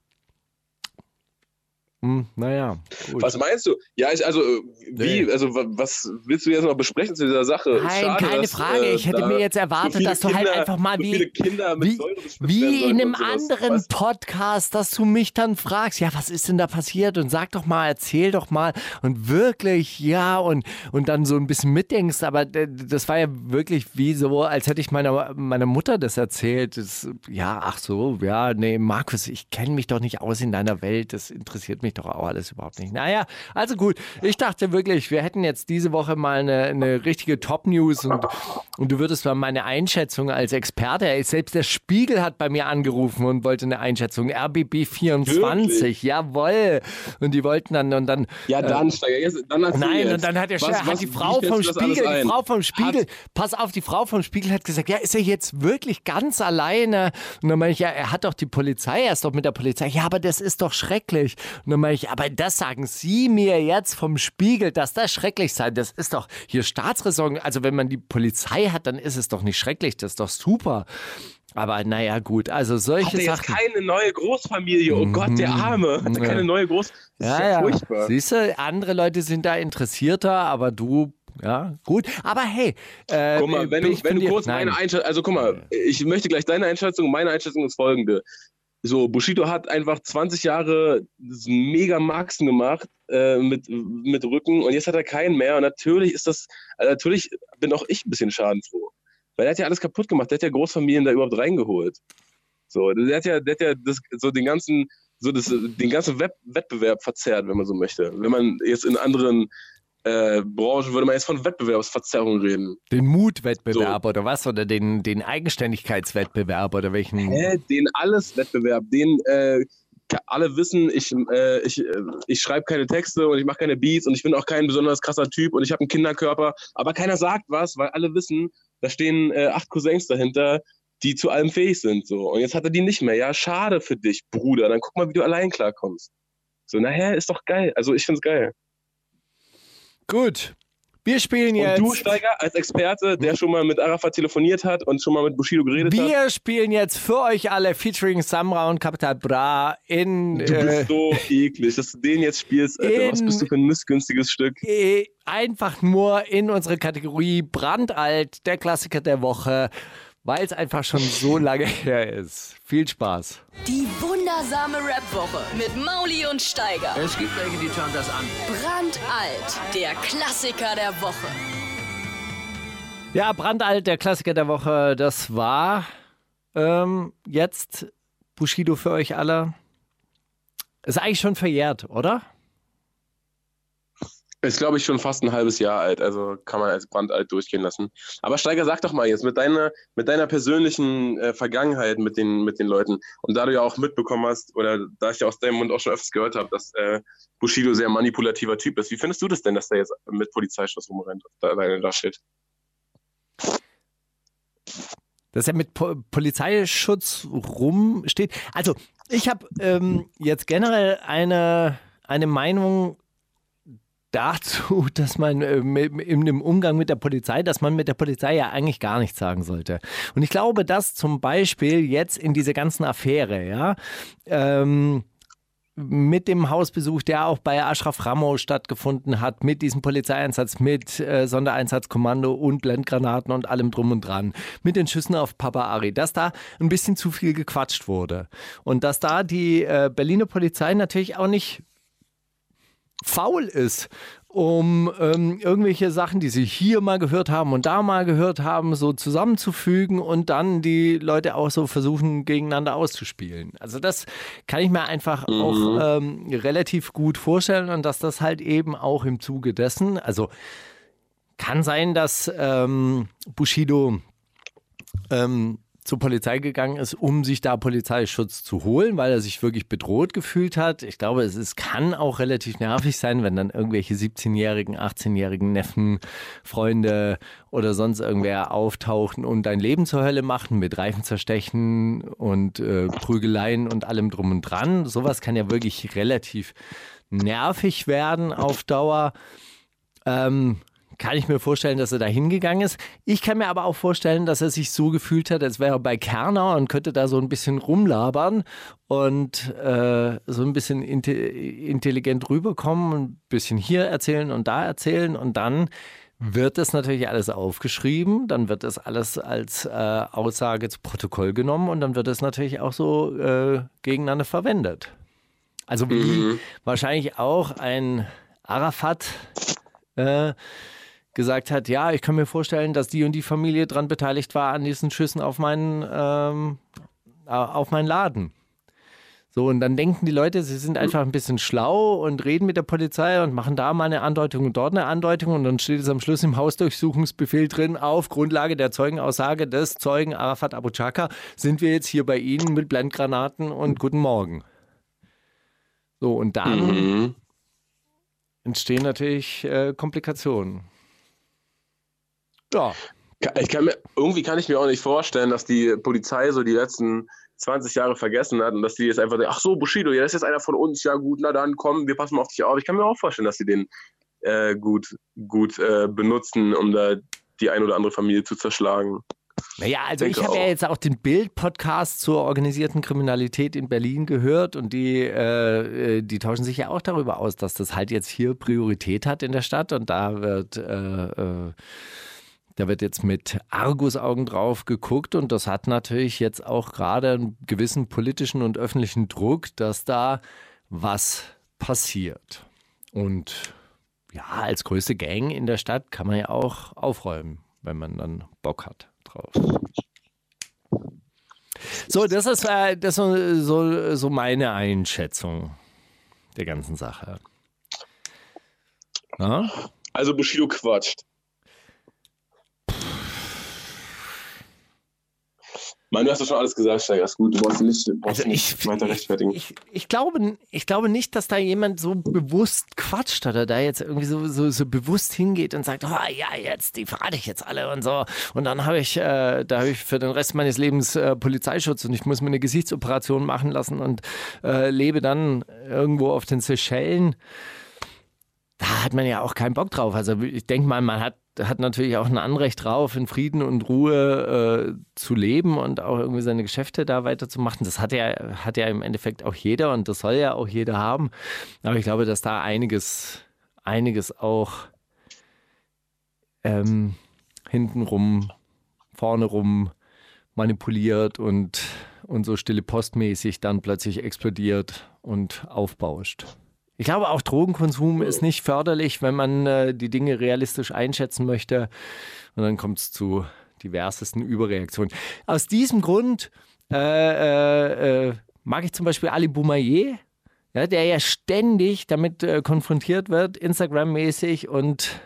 Hm, naja, gut. Was meinst du? Ja, ich, also, äh, wie, Nee. also, wa- was willst du jetzt noch besprechen zu dieser Sache? Nein, Schade, keine dass, Frage. äh, Ich hätte mir jetzt erwartet, so dass du halt Kinder- einfach mal so wie- mit wie, wie in einem anderen du? Podcast, dass du mich dann fragst, ja, was ist denn da passiert? Und sag doch mal, erzähl doch mal. Und wirklich, ja, und, und dann so ein bisschen mitdenkst. Aber das war ja wirklich wie so, als hätte ich meiner, meiner Mutter das erzählt. Das, ja, ach so, ja, nee, Markus, ich kenne mich doch nicht aus in deiner Welt. Das interessiert mich doch auch alles überhaupt nicht. Naja, also gut. Ich dachte wirklich, wir hätten jetzt diese Woche mal eine, eine richtige Top-News und, und du würdest mal meine Einschätzung als Experte, selbst der Spiegel hat bei mir angerufen und wollte eine Einschätzung. RBB 24, Wirklich? jawohl. Und die wollten dann, und dann. Ja, dann, jetzt, dann Nein, und dann hat, der Was- Chef, was- hat die Frau vom Spiegel, die? Frau vom Spiegel, Hat- pass auf, die Frau vom Spiegel hat gesagt, ja, ist er jetzt wirklich ganz alleine? Und dann meine ich, ja, er hat doch die Polizei, er ist doch mit der Polizei. Ja, aber das ist doch schrecklich. Und meine ich, aber das sagen Sie mir jetzt vom Spiegel, dass das schrecklich sei. Das ist doch hier Staatsräson. Also wenn man die Polizei hat, dann ist es doch nicht schrecklich. Das ist doch super. Aber naja, gut, also solche Hat er jetzt Sachen. keine neue Großfamilie? Oh Gott, der Arme. Hat er Ja. keine neue Groß... Das ist Ja, ja, ja. furchtbar. Siehst du, andere Leute sind da interessierter, aber du, ja, gut. Aber hey, äh, Guck mal, wenn ich wenn du kurz meine Einschätzung, also guck mal, ich möchte gleich deine Einschätzung, meine Einschätzung ist folgende. So, Bushido hat einfach 20 Jahre mega Maxen gemacht äh, mit, mit Rücken und jetzt hat er keinen mehr und natürlich ist das, also natürlich bin auch ich ein bisschen schadenfroh. Weil er hat ja alles kaputt gemacht, der hat ja Großfamilien da überhaupt reingeholt. So, der hat ja, der hat ja das, so den ganzen, so das, den ganzen Web Wettbewerb verzerrt, wenn man so möchte. Wenn man jetzt in anderen äh, Branchen würde man jetzt von Wettbewerbsverzerrung reden. Den Mutwettbewerb oder was? Oder den, den Eigenständigkeitswettbewerb oder welchen? Hä, den Alles-Wettbewerb, den äh, alle wissen, ich, äh, ich, äh, ich schreibe keine Texte und ich mache keine Beats und ich bin auch kein besonders krasser Typ und ich habe einen Kinderkörper, aber keiner sagt was, weil alle wissen, da stehen äh, acht Cousins dahinter, die zu allem fähig sind. So. Und jetzt hat er die nicht mehr. Ja, schade für dich, Bruder. Dann guck mal, wie du allein klarkommst. So, nachher ist doch geil. Also ich find's geil. Gut. Wir spielen Und jetzt. du, Steiger, als Experte, der schon mal mit Arafat telefoniert hat und schon mal mit Bushido geredet hat, wir spielen jetzt für euch alle featuring Samra und Capital Bra in du äh, bist so eklig, dass du den jetzt spielst. Alter. Was in- bist du für ein missgünstiges Stück? äh, einfach nur in unsere Kategorie Brandalt, der Klassiker der Woche, weil es einfach schon so lange her ist. Viel Spaß. Die wundersame Rap-Woche mit Mauli und Steiger. Es gibt welche, die schauen das an. Brandalt, der Klassiker der Woche. Ja, Brandalt, der Klassiker der Woche, das war ähm, jetzt Bushido für euch alle. Ist eigentlich schon verjährt, oder? Ist, glaube ich, schon fast ein halbes Jahr alt, also kann man als brandalt durchgehen lassen. Aber Steiger, sag doch mal jetzt mit deiner, mit deiner persönlichen äh, Vergangenheit mit den, mit den Leuten und da du ja auch mitbekommen hast, oder da ich ja aus deinem Mund auch schon öfters gehört habe, dass äh, Bushido sehr manipulativer Typ ist, wie findest du das denn, dass der jetzt mit Polizeischutz rumrennt, da, da steht? Dass er mit po Polizeischutz rumsteht. Also, ich habe ähm, jetzt generell eine, eine Meinung dazu, dass man äh, in dem Umgang mit der Polizei, dass man mit der Polizei ja eigentlich gar nichts sagen sollte. Und ich glaube, dass zum Beispiel jetzt in dieser ganzen Affäre, ja, ähm, mit dem Hausbesuch, der auch bei Ashraf Ramo stattgefunden hat, mit diesem Polizeieinsatz, mit äh, Sondereinsatzkommando und Blendgranaten und allem drum und dran, mit den Schüssen auf Papa Ari, dass da ein bisschen zu viel gequatscht wurde. Und dass da die äh, Berliner Polizei natürlich auch nicht faul ist, um ähm, irgendwelche Sachen, die sie hier mal gehört haben und da mal gehört haben, so zusammenzufügen und dann die Leute auch so versuchen, gegeneinander auszuspielen. Also das kann ich mir einfach mhm. auch ähm, relativ gut vorstellen und dass das halt eben auch im Zuge dessen, also kann sein, dass ähm, Bushido ähm, zur Polizei gegangen ist, um sich da Polizeischutz zu holen, weil er sich wirklich bedroht gefühlt hat. Ich glaube, es ist, kann auch relativ nervig sein, wenn dann irgendwelche 17-jährigen, 18-jährigen Neffen, Freunde oder sonst irgendwer auftauchen und dein Leben zur Hölle machen mit Reifen zerstechen und äh, Prügeleien und allem drum und dran. Sowas kann ja wirklich relativ nervig werden auf Dauer. Ähm, kann ich mir vorstellen, dass er da hingegangen ist. Ich kann mir aber auch vorstellen, dass er sich so gefühlt hat, als wäre er bei Kerner und könnte da so ein bisschen rumlabern und äh, so ein bisschen intelligent rüberkommen, ein bisschen hier erzählen und da erzählen und dann wird das natürlich alles aufgeschrieben, dann wird das alles als äh, Aussage zu Protokoll genommen und dann wird es natürlich auch so äh, gegeneinander verwendet. Also wie mhm. wahrscheinlich auch ein Arafat äh, gesagt hat, ja, ich kann mir vorstellen, dass die und die Familie daran beteiligt war an diesen Schüssen auf meinen, ähm, auf meinen Laden. So, und dann denken die Leute, sie sind einfach ein bisschen schlau und reden mit der Polizei und machen da mal eine Andeutung und dort eine Andeutung und dann steht es am Schluss im Hausdurchsuchungsbefehl drin, auf Grundlage der Zeugenaussage des Zeugen Arafat Abu Chaka sind wir jetzt hier bei Ihnen mit Blendgranaten und guten Morgen. So, und dann mhm. entstehen natürlich äh, Komplikationen. Ja. Ich kann mir, irgendwie kann ich mir auch nicht vorstellen, dass die Polizei so die letzten 20 Jahre vergessen hat und dass die jetzt einfach sagen, ach so, Bushido, ja, das ist jetzt einer von uns, ja gut, na dann komm, wir passen mal auf dich auf. Ich kann mir auch vorstellen, dass sie den äh, gut, gut äh, benutzen, um da die ein oder andere Familie zu zerschlagen. Naja, also ich habe ja jetzt auch den Bild-Podcast zur organisierten Kriminalität in Berlin gehört und die, äh, äh, die tauschen sich ja auch darüber aus, dass das halt jetzt hier Priorität hat in der Stadt und da wird äh, äh da wird jetzt mit Argusaugen drauf geguckt und das hat natürlich jetzt auch gerade einen gewissen politischen und öffentlichen Druck, dass da was passiert. Und ja, als größte Gang in der Stadt kann man ja auch aufräumen, wenn man dann Bock hat drauf. So, das ist, äh, das ist so, so meine Einschätzung der ganzen Sache. Na? Also Bushido quatscht. Mann, du hast doch schon alles gesagt, Steiger. Ist gut. Du brauchst nicht, brauchst also nicht ich, weiter rechtfertigen. Ich, ich, glaube, ich glaube nicht, dass da jemand so bewusst quatscht oder da jetzt irgendwie so, so, so bewusst hingeht und sagt, oh ja, jetzt, die verrate ich jetzt alle und so. Und dann habe ich, äh, da habe ich für den Rest meines Lebens äh, Polizeischutz und ich muss mir eine Gesichtsoperation machen lassen und äh, lebe dann irgendwo auf den Seychellen. Da hat man ja auch keinen Bock drauf. Also ich denke mal, man hat hat natürlich auch ein Anrecht drauf, in Frieden und Ruhe äh, zu leben und auch irgendwie seine Geschäfte da weiterzumachen. Das hat ja, hat ja im Endeffekt auch jeder und das soll ja auch jeder haben. Aber ich glaube, dass da einiges, einiges auch ähm, hintenrum, vorne rum manipuliert und, und so stille postmäßig dann plötzlich explodiert und aufbauscht. Ich glaube, auch Drogenkonsum ist nicht förderlich, wenn man äh, die Dinge realistisch einschätzen möchte. Und dann kommt es zu diversesten Überreaktionen. Aus diesem Grund äh, äh, äh mag ich zum Beispiel Ali Boumaier. ja, der ja ständig damit äh, konfrontiert wird, Instagram-mäßig und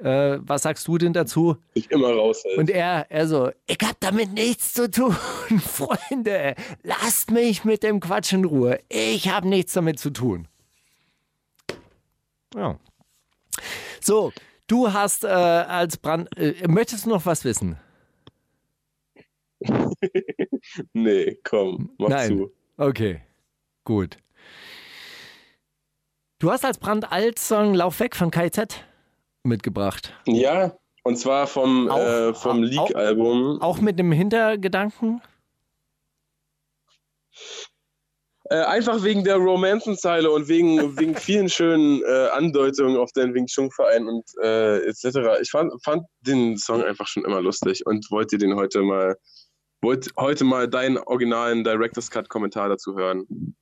äh, was sagst du denn dazu? Ich immer raus. Halt. Und er, er so, ich hab damit nichts zu tun, Freunde, lasst mich mit dem Quatsch in Ruhe. Ich habe nichts damit zu tun. Ja. So, du hast äh, als Brand, äh, möchtest du noch was wissen? nee, komm, mach Nein. zu. Okay, gut. Du hast als Brand Alt-Song Lauf weg von KZ mitgebracht. Ja, und zwar vom, Auch- äh, vom auch- Leak-Album. Auch mit einem Hintergedanken? Äh, einfach wegen der Romanzenzeile und wegen, wegen vielen schönen äh, Andeutungen auf den Wing Chun Verein und äh, etc. Ich fand, fand den Song einfach schon immer lustig und wollte den heute mal, wollte heute mal deinen originalen Director's Cut Kommentar dazu hören.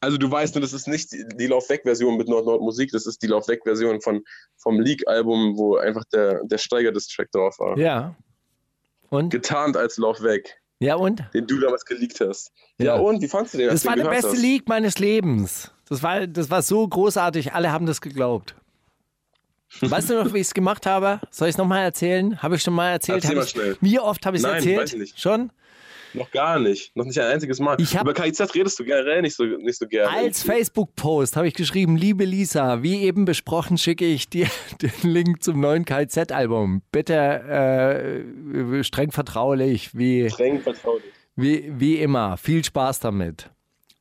Also du weißt nur, das ist nicht die, die Lauf weg Version mit Nord Nord Musik, das ist die Lauf weg Version von vom Leak Album, wo einfach der der Steiger des Track drauf war. Ja. Und? Getarnt als Lauf weg, Ja, und? den du damals geleakt hast. Ja. Ja, und wie fandst du den? Das war der beste hast? League meines Lebens. Das war, das war so großartig, alle haben das geglaubt. Weißt du noch, wie ich es gemacht habe? Soll ich es nochmal erzählen? Habe ich schon mal erzählt? Erzähl mal ich, schnell. Wie oft habe ich es erzählt? weiß ich nicht. Schon? Noch gar nicht. Noch nicht ein einziges Mal. Ich hab- Über KIZ redest du generell nicht so, nicht so gerne. Als Facebook-Post habe ich geschrieben, liebe Lisa, wie eben besprochen, schicke ich dir den Link zum neuen KZ-Album. Bitte äh, streng vertraulich, wie, Streng vertraulich. wie, wie immer. Viel Spaß damit.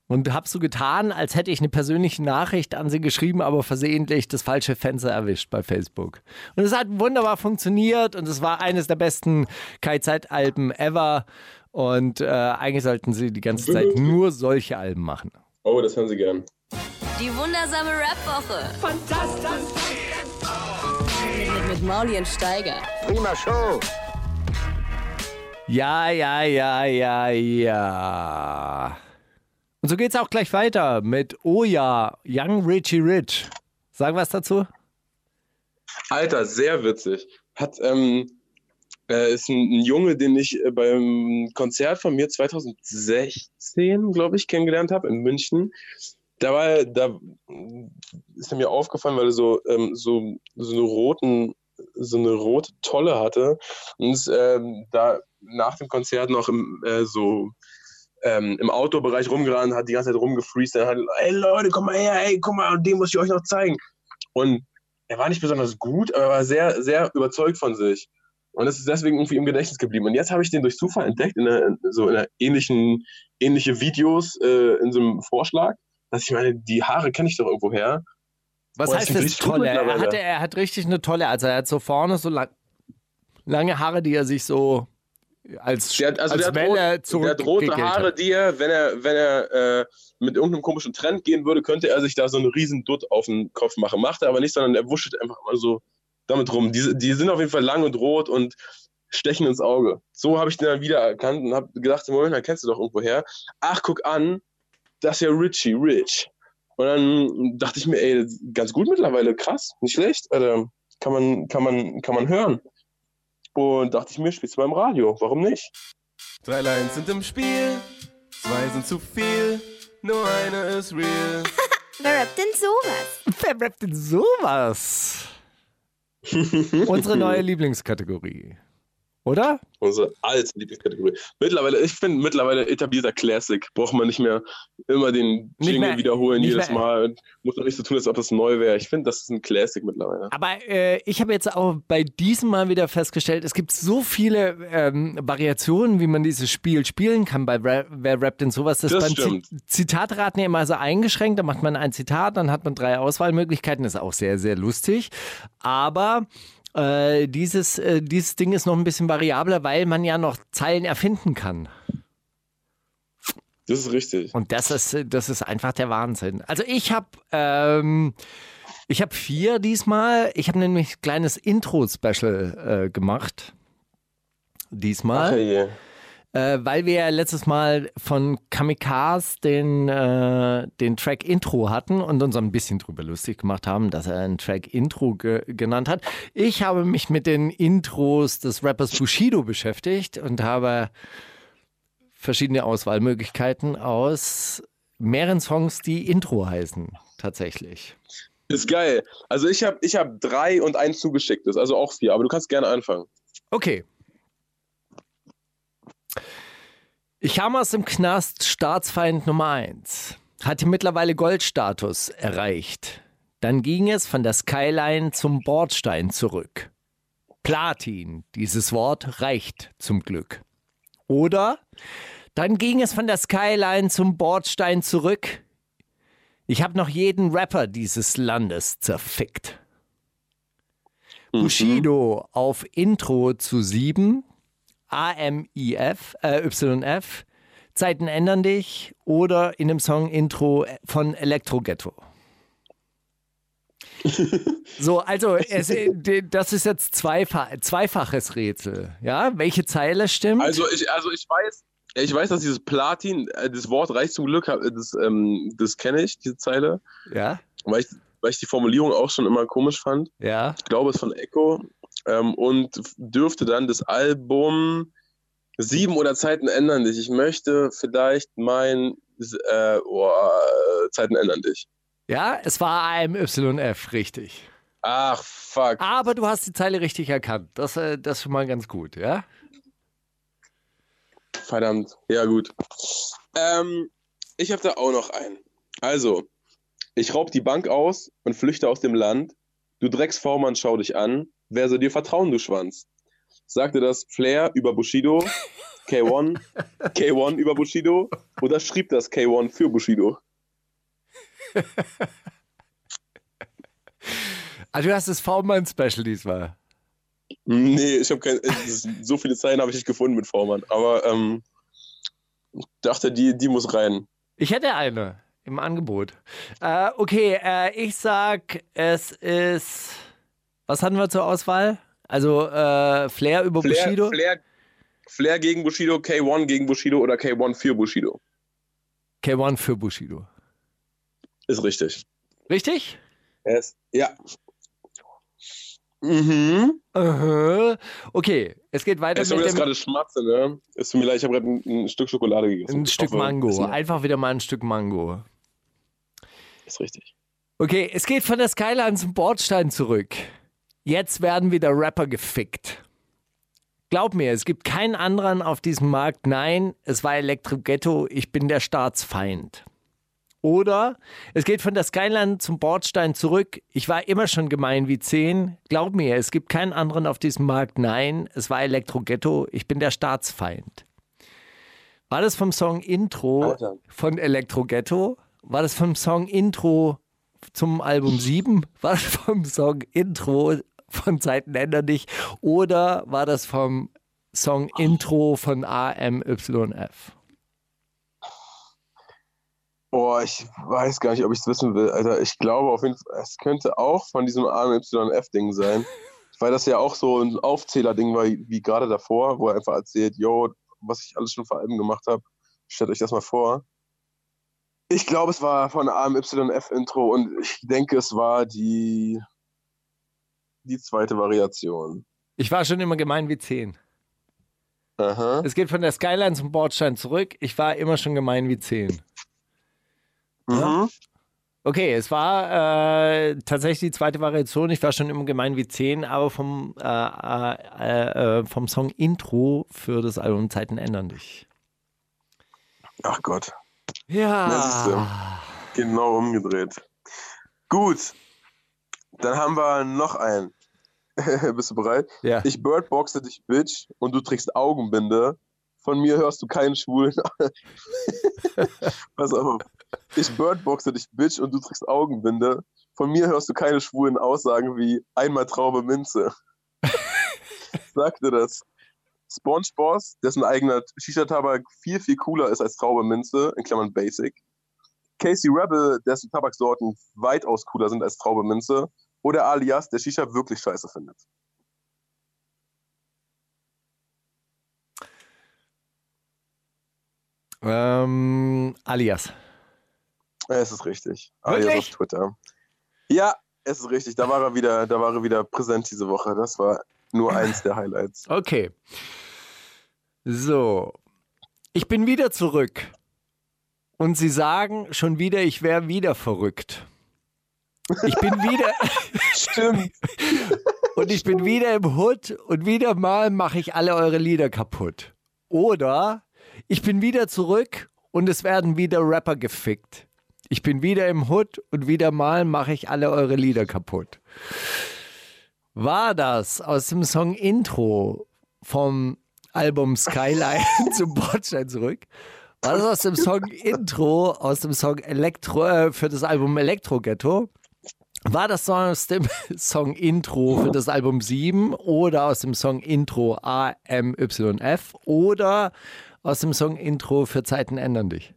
Und habe so getan, als hätte ich eine persönliche Nachricht an sie geschrieben, aber versehentlich das falsche Fenster erwischt bei Facebook. Und es hat wunderbar funktioniert und es war eines der besten KZ-Alben ever. Und äh, eigentlich sollten sie die ganze Zeit nur solche Alben machen. Oh, das hören sie gern. Die wundersame Rap-Woche. Fantastisch. Mit, mit Mauli und Steiger. Ja, ja, ja, ja, ja. Und so geht's auch gleich weiter mit Oh ja, Young Richie Rich. Sag was dazu? Alter, sehr witzig. Hat, ähm, äh, ist ein, Junge, den ich äh, beim Konzert von mir 2016, glaube ich, kennengelernt habe in München. Da war, da ist mir aufgefallen, weil er so, ähm, so, so eine roten, so eine rote Tolle hatte und ähm, da nach dem Konzert noch im, äh, so ähm, im Outdoor-Bereich rumgerannt, hat die ganze Zeit rumgefreestylt, hat, ey Leute, komm mal her, ey, guck mal, den muss ich euch noch zeigen. Und er war nicht besonders gut, aber er war sehr, sehr überzeugt von sich. Und es ist deswegen irgendwie im Gedächtnis geblieben. Und jetzt habe ich den durch Zufall entdeckt, in einer, so in einer ähnlichen, ähnliche Videos äh, in so einem Vorschlag, dass ich meine, die Haare kenne ich doch irgendwo her. Was Oh, das heißt das Tolle? Er, hatte, er hat richtig eine tolle, also er hat so vorne so lang, lange Haare, die er sich so als, Der hat, also als der, hat Welle rot, der hat rote Haare, hat. die er, wenn er, wenn er äh, mit irgendeinem komischen Trend gehen würde, könnte er sich da so einen riesen Dutt auf den Kopf machen. Macht er aber nicht, sondern er wuschelt einfach mal so damit rum. Die, die sind auf jeden Fall lang und rot und stechen ins Auge. So habe ich den dann wiedererkannt und habe gedacht, Moment, dann kennst du doch irgendwo her. Ach, guck an, das ist ja Richie, Rich. Und dann dachte ich mir, ey, ganz gut mittlerweile, krass, nicht schlecht. Alter. Kann man, kann man, kann man hören. Und dachte ich mir, spielst du beim Radio, warum nicht? Drei Lines sind im Spiel, zwei sind zu viel, nur eine ist real. Wer rappt denn sowas? Wer rappt denn sowas? Unsere neue Lieblingskategorie. Oder? Unsere alte Lieblingskategorie. Mittlerweile, ich finde mittlerweile etablierter Classic. Braucht man nicht mehr immer den Jingle wiederholen jedes mehr- Mal. Muss doch nicht so tun, als ob das neu wäre. Ich finde, das ist ein Classic mittlerweile. Aber äh, ich habe jetzt auch bei diesem Mal wieder festgestellt, es gibt so viele ähm, Variationen, wie man dieses Spiel spielen kann bei Ra Wer rappt denn sowas. Das, Das ist beim. Zi- Zitatraten ja immer so eingeschränkt. Da macht man ein Zitat, dann hat man drei Auswahlmöglichkeiten. Das ist auch sehr, sehr lustig. Aber äh, dieses, äh, dieses Ding ist noch ein bisschen variabler, weil man ja noch Zeilen erfinden kann. Das ist richtig. Und das ist, das ist einfach der Wahnsinn. Also ich habe ähm, ich habe vier diesmal. Ich habe nämlich ein kleines Intro-Special äh, gemacht. Diesmal. Okay. Äh, weil wir ja letztes Mal von Kamikaze den, äh, den Track Intro hatten und uns ein bisschen drüber lustig gemacht haben, dass er einen Track Intro ge genannt hat. Ich habe mich mit den Intros des Rappers Bushido beschäftigt und habe verschiedene Auswahlmöglichkeiten aus mehreren Songs, die Intro heißen, tatsächlich. Ist geil. Also ich habe ich hab drei und ein zugeschicktes, also auch vier, aber du kannst gerne anfangen. Okay. Ich kam aus dem Knast Staatsfeind Nummer 1. Hatte mittlerweile Goldstatus erreicht. Dann ging es von der Skyline zum Bordstein zurück. Platin, dieses Wort reicht zum Glück. Oder dann ging es von der Skyline zum Bordstein zurück. Ich habe noch jeden Rapper dieses Landes zerfickt. Mhm. Bushido auf Intro zu 7, AMIF, äh, YF, Zeiten ändern dich oder in dem Song Intro von Elektro Ghetto. So, also es, das ist jetzt zweifa zweifaches Rätsel. Ja, welche Zeile stimmt? Also ich, also ich weiß, ich weiß, dass dieses Platin, äh, das Wort reicht zum Glück, das, ähm, das kenne ich, diese Zeile. ja, Weil ich, weil ich die Formulierung auch schon immer komisch fand. ja. Ich glaube, es ist von Echo. Ähm, und dürfte dann das Album Sieben oder Zeiten ändern dich. Ich möchte vielleicht mein äh, oh, Zeiten ändern dich. Ja, es war AMYF, richtig. Ach, fuck. Aber du hast die Zeile richtig erkannt. Das, äh, das ist schon mal ganz gut, ja? Verdammt. Ja, gut. Ähm, ich habe da auch noch einen. Also, ich raub die Bank aus und flüchte aus dem Land. Du Drecksvormann, schau dich an. Wer soll dir vertrauen, du Schwanz? Sagte das Flair über Bushido, K1, K1 über Bushido oder schrieb das K1 für Bushido? Ah, du hast das V-Mann-Special diesmal. Nee, ich habe keine. es ist- So viele Zeilen habe ich nicht gefunden mit Vormann. Aber ähm, ich dachte, die, die muss rein. Ich hätte eine im Angebot. Äh, okay, äh, ich sag, es ist. Was hatten wir zur Auswahl? Also äh, Flair über Flair, Bushido. Flair, Flair gegen Bushido, K1 gegen Bushido oder K1 für Bushido. K1 für Bushido. Ist richtig. Richtig? Yes. Ja. Mhm. Aha. Okay, es geht weiter mir mit jetzt gerade Schmatze, ne? Es tut mir leid, ich habe gerade ein, ein Stück Schokolade gegessen. ein Ich Stück hoffe, Mango. Ist, Einfach wieder mal ein Stück Mango. ist richtig. Okay, es geht von der Skyline zum Bordstein zurück. Jetzt werden wieder Rapper gefickt. Glaub mir, es gibt keinen anderen auf diesem Markt. Nein, es war Elektro Ghetto, ich bin der Staatsfeind. Oder es geht von der Skyline zum Bordstein zurück. Ich war immer schon gemein wie 10. Glaub mir, es gibt keinen anderen auf diesem Markt. Nein, es war Elektro Ghetto, ich bin der Staatsfeind. War das vom Song Intro Alter. von Elektro Ghetto? War das vom Song Intro zum Album 7? War das vom Song Intro von Zeiten ändern dich? Oder war das vom Song Intro von AMYF? Boah, ich weiß gar nicht, ob ich es wissen will, Alter. Ich glaube auf jeden Fall, es könnte auch von diesem AMYF-Ding sein. Weil das ja auch so ein Aufzähler-Ding war, wie gerade davor, wo er einfach erzählt, yo, was ich alles schon vor Alben gemacht habe. Stellt euch das mal vor. Ich glaube, es war von AMYF-Intro und ich denke, es war die, die zweite Variation. Ich war schon immer gemein wie 10. Aha. Es geht von der Skyline zum Bordstein zurück. Ich war immer schon gemein wie 10. Mhm. Okay, es war äh, tatsächlich die zweite Variation. Ich war schon immer gemein wie 10, aber vom, äh, äh, äh, vom Song Intro für das Album Zeiten ändern dich. Ach Gott. Ja. Genau umgedreht. Gut. Dann haben wir noch einen. Bist du bereit? Ja. Ich birdboxe dich, Bitch, und du trägst Augenbinde. Von mir hörst du keinen Schwulen. Pass auf. Ich birdboxe dich, Bitch, und du trägst Augenbinde. Von mir hörst du keine schwulen Aussagen wie einmal Traube Minze. Sagte das. SpongeBob, dessen eigener Shisha-Tabak viel, viel cooler ist als Traube Minze, in Klammern Basic. Casey Rebel, dessen Tabaksorten weitaus cooler sind als Traube Minze. Oder Alias, der Shisha wirklich scheiße findet. Ähm, alias. Es ist richtig. Alias auf? Twitter. Ja, es ist richtig. Da war er wieder, da war er wieder präsent diese Woche. Das war nur eins der Highlights. Okay. So. Ich bin wieder zurück. Und sie sagen schon wieder, ich wäre wieder verrückt. Ich bin wieder. Stimmt. und ich bin wieder im Hood und wieder mal mache ich alle eure Lieder kaputt. Oder ich bin wieder zurück und es werden wieder Rapper gefickt. Ich bin wieder im Hood und wieder mal mache ich alle eure Lieder kaputt. War das aus dem Song Intro vom Album Skyline zum Bordstein zurück? War das aus dem Song Intro, aus dem Song Elektro, äh, für das Album Elektro Ghetto? War das aus dem Song Intro für das Album 7 oder aus dem Song Intro AMYF oder aus dem Song Intro für Zeiten ändern dich?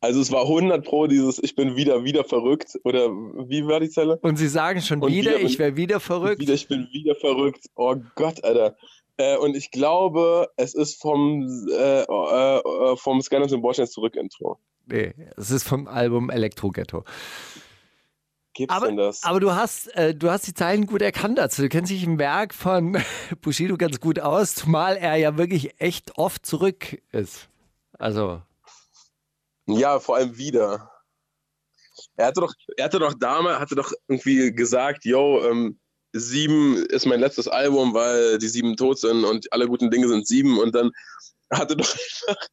Also es war 100 pro dieses Ich bin wieder, wieder verrückt oder wie war die Zelle? Und sie sagen schon wieder, wieder- ich wäre wieder verrückt. Wieder, ich bin wieder verrückt. Oh Gott, Alter. Äh, und ich glaube, es ist vom, äh, äh, äh, vom Scanners in Bordstein zurück Intro. Nee, es ist vom Album Elektro Ghetto. Gibt's Aber, denn das? aber du hast, äh, du hast die Zeilen gut erkannt. Also du kennst dich im Werk von Bushido ganz gut aus, zumal er ja wirklich echt oft zurück ist. Also, Ja, vor allem wieder. Er hatte doch, er hatte doch damals, hatte doch irgendwie gesagt, yo, ähm, sieben ist mein letztes Album, weil die sieben tot sind und alle guten Dinge sind sieben und dann hatte doch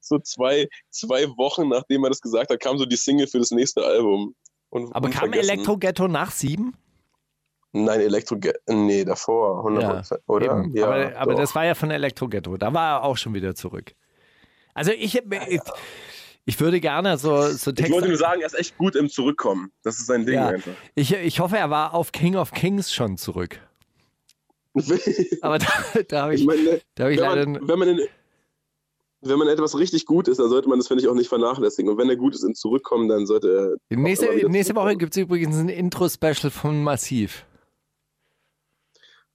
so zwei, zwei Wochen, nachdem er das gesagt hat, kam so die Single für das nächste Album. Und, aber kam unvergessen. Elektro Ghetto nach sieben? Nein, Elektro, nee, davor, 100%, oder? Eben. Ja, aber aber das war ja von Elektro Ghetto. Da war er auch schon wieder zurück. Also ich, ich, ich würde gerne so, so ich Texte. wollte nur sagen, er ist echt gut im Zurückkommen. Das ist sein Ding Ja. einfach. Ich, ich hoffe, er war auf King of Kings schon zurück. Aber da, da habe ich, ich meine, da hab ich wenn, leider. man, wenn, man in, wenn man etwas richtig gut ist, dann sollte man das, finde ich, auch nicht vernachlässigen. Und wenn er gut ist im Zurückkommen, dann sollte er. Nächste, nächste Woche gibt es übrigens ein Intro-Special von Massiv.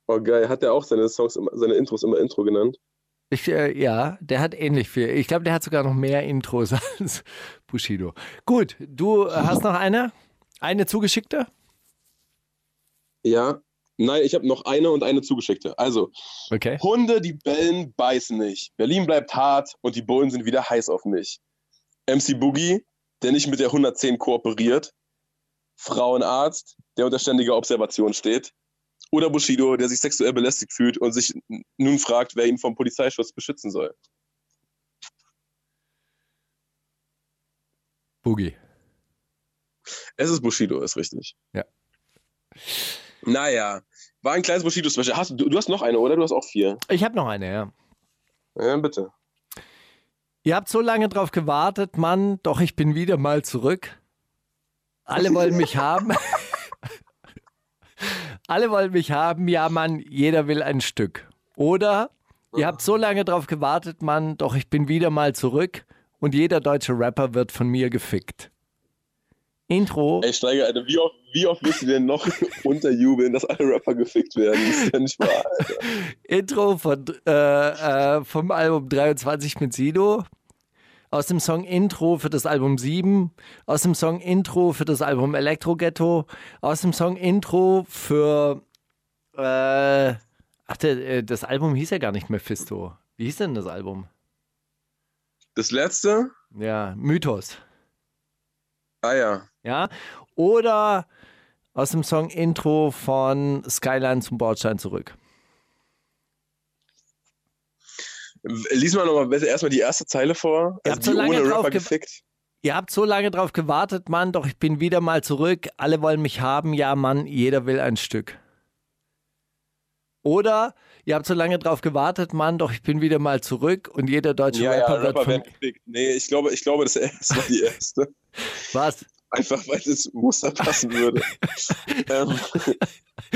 Oh, geil. Hat er auch seine Songs, seine Intros immer Intro genannt? Ich, äh, ja, der hat ähnlich viel. Ich glaube, der hat sogar noch mehr Intros als Bushido. Gut, du äh, hast noch eine? Eine zugeschickte? Ja. Nein, ich habe noch eine und eine zugeschickte. Also, Okay. Hunde, die bellen, beißen nicht. Berlin bleibt hart und die Bullen sind wieder heiß auf mich. MC Boogie, der nicht mit der 110 kooperiert. Frauenarzt, der unter ständiger Observation steht. Oder Bushido, der sich sexuell belästigt fühlt und sich nun fragt, wer ihn vom Polizeischutz beschützen soll. Boogie. Es ist Bushido, ist richtig. Ja. Naja, war ein kleines Bushido-Special. Hast, du, du hast noch eine, oder? Du hast auch vier. Ich habe noch eine, ja. Ja, bitte. Ihr habt so lange drauf gewartet, Mann, doch ich bin wieder mal zurück. Alle wollen mich haben. Alle wollen mich haben, ja, Mann, jeder will ein Stück. Oder ihr habt so lange drauf gewartet, Mann, doch ich bin wieder mal zurück und jeder deutsche Rapper wird von mir gefickt. Intro. Ey, Steiger, Alter, wie oft, wie oft willst du denn noch unterjubeln, dass alle Rapper gefickt werden? Das ist ja nicht wahr, Alter. Intro von, äh, äh, vom Album 23 mit Sido. Aus dem Song Intro für das Album 7. Aus dem Song Intro für das Album Elektro Ghetto. Aus dem Song Intro für. Äh, ach, der, äh, das Album hieß ja gar nicht Mephisto. Wie hieß denn das Album? Das letzte? Ja, Mythos. Ah ja. Ja. Oder aus dem Song Intro von Skyline zum Bordstein zurück. Lies mal nochmal erstmal die erste Zeile vor. Ihr Also habt so die lange ohne Rapper ge- gefickt. Ihr habt so lange drauf gewartet, Mann, doch ich bin wieder mal zurück. Alle wollen mich haben, ja, Mann, jeder will ein Stück. Oder ihr habt so lange drauf gewartet, Mann, doch ich bin wieder mal zurück und jeder deutsche Ja, ja, Rapper wird Rapper von. Nee, ich glaube, ich glaube, das, das war die erste. Was? Einfach weil das Muster passen würde. ähm,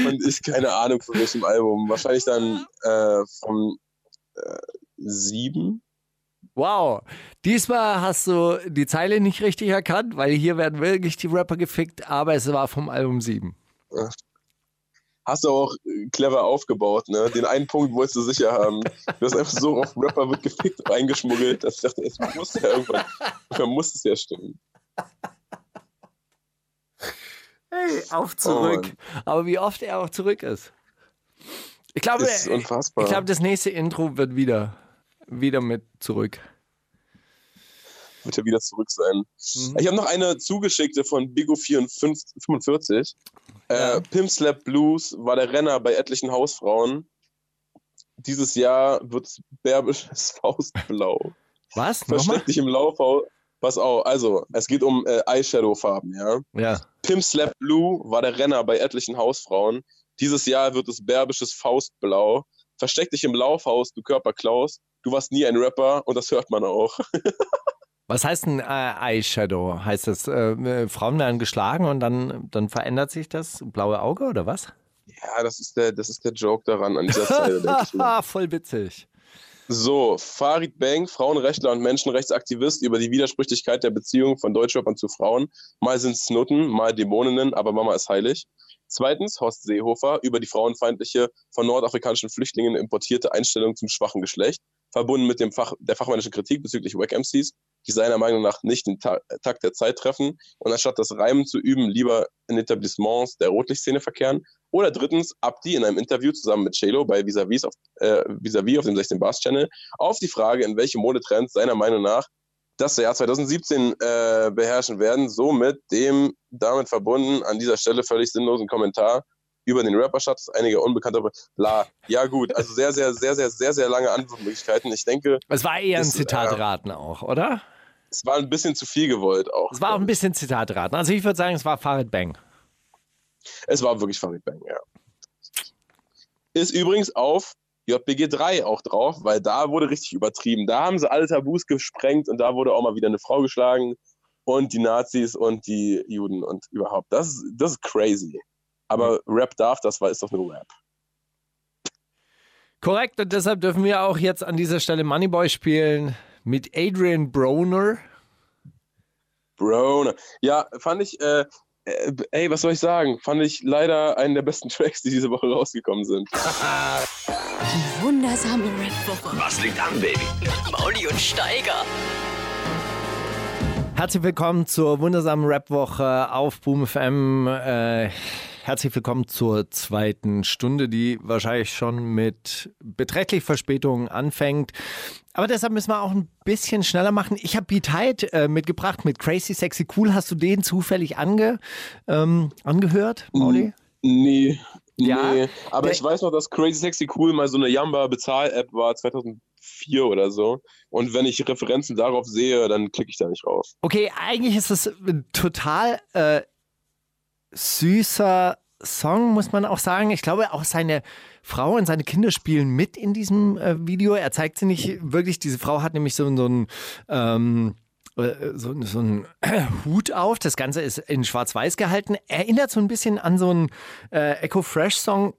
und ich keine Ahnung von welchem Album. Wahrscheinlich dann äh, vom äh, sieben. Wow. Diesmal hast du die Zeile nicht richtig erkannt, weil hier werden wirklich die Rapper gefickt, aber es war vom Album 7. Hast du auch äh, clever aufgebaut, ne? Den einen Punkt wolltest du sicher haben. Du hast einfach so auf Rapper wird gefickt reingeschmuggelt, dass ich dachte, es muss ja irgendwann, irgendwann muss es ja stimmen. Hey, auf Oh, zurück. Mann. aber wie oft er auch zurück ist. Ich glaube, ist ich unfassbar. glaube, das nächste Intro wird wieder, wieder mit zurück. wird er wieder zurück sein. Mhm. Ich habe noch eine zugeschickte von Bigo45. Ja. Äh, Pimp Slap Blues war der Renner bei etlichen Hausfrauen. Dieses Jahr wird es bärbisches Faustblau. Was? Versteck dich im Laufhaus. Pass auf, also, es geht um äh, Eyeshadow-Farben, ja. Ja. Pimp Slap Blue war der Renner bei etlichen Hausfrauen. Dieses Jahr wird es bärbisches Faustblau. Versteck dich im Laufhaus, du Körperklaus. Du warst nie ein Rapper und das hört man auch. Was heißt ein äh, Eyeshadow? Heißt das, äh, äh, Frauen werden geschlagen und dann, dann verändert sich das blaue Auge oder was? Ja, das ist der, das ist der Joke daran an dieser Zeile, denke ich mir. Voll witzig. So, Farid Bang, Frauenrechtler und Menschenrechtsaktivist über die Widersprüchlichkeit der Beziehung von Deutschrappern zu Frauen. Mal sind es Nutten, mal Dämoninnen, aber Mama ist heilig. Zweitens, Horst Seehofer über die frauenfeindliche, von nordafrikanischen Flüchtlingen importierte Einstellung zum schwachen Geschlecht, verbunden mit dem Fach, der fachmännischen Kritik bezüglich Wack-MCs, die seiner Meinung nach nicht den Ta Takt der Zeit treffen und anstatt das Reimen zu üben, lieber in Etablissements der Rotlichtszene verkehren. Oder drittens, Abdi in einem Interview zusammen mit Chelo bei Vis-a-Vis auf, äh, Vis-a-Vis auf dem 16 Bars Channel auf die Frage, in welche Modetrends seiner Meinung nach das Jahr 2017 äh, beherrschen werden, somit dem damit verbunden an dieser Stelle völlig sinnlosen Kommentar über den Rapper-Status einiger unbekannter bla. Ja gut, also sehr, sehr, sehr, sehr, sehr, sehr lange Antwortmöglichkeiten. Ich denke, Es war eher ein äh, Zitatraten auch, oder? Es war ein bisschen zu viel gewollt auch. Es war auch ein bisschen Zitatraten. Also ich würde sagen, es war Farid Bang. Es war wirklich Farid Bang, ja. Ist übrigens auf JBG 3 auch drauf, weil da wurde richtig übertrieben. Da haben sie alle Tabus gesprengt und da wurde auch mal wieder eine Frau geschlagen und die Nazis und die Juden und überhaupt. Das, ist- das ist crazy. Aber Rap darf, das war ist doch nur Rap. Korrekt, und deshalb dürfen wir auch jetzt an dieser Stelle Moneyboy spielen mit Adrian Broner. Bro, ne. ja, fand ich, äh, äh, ey, was soll ich sagen? Fand ich leider einen der besten Tracks, die diese Woche rausgekommen sind. Die wundersame Rap-Woche. Was liegt an, Baby? Mauli und Steiger. Herzlich willkommen zur wundersamen Rap-Woche auf Boom FM. Äh, herzlich willkommen zur zweiten Stunde, die wahrscheinlich schon mit beträchtlich Verspätung anfängt. Aber deshalb müssen wir auch ein bisschen schneller machen. Ich habe Beat Hyde äh, mitgebracht mit Crazy Sexy Cool. Hast du den zufällig ange, ähm, angehört, Mauli? Nee, Ja, nee. Aber ich weiß noch, dass Crazy Sexy Cool mal so eine Yamba-Bezahl-App war, 2004 oder so. Und wenn ich Referenzen darauf sehe, dann klicke ich da nicht rauf. Okay, eigentlich ist es ein total äh, süßer Song, muss man auch sagen. Ich glaube, auch seine Frau und seine Kinder spielen mit in diesem äh, Video. Er zeigt sie nicht wirklich. Diese Frau hat nämlich so, so einen. Ähm, äh, so, so einen Hut auf. Das Ganze ist in Schwarz-Weiß gehalten. Erinnert so ein bisschen an so einen äh, Echo Fresh Song,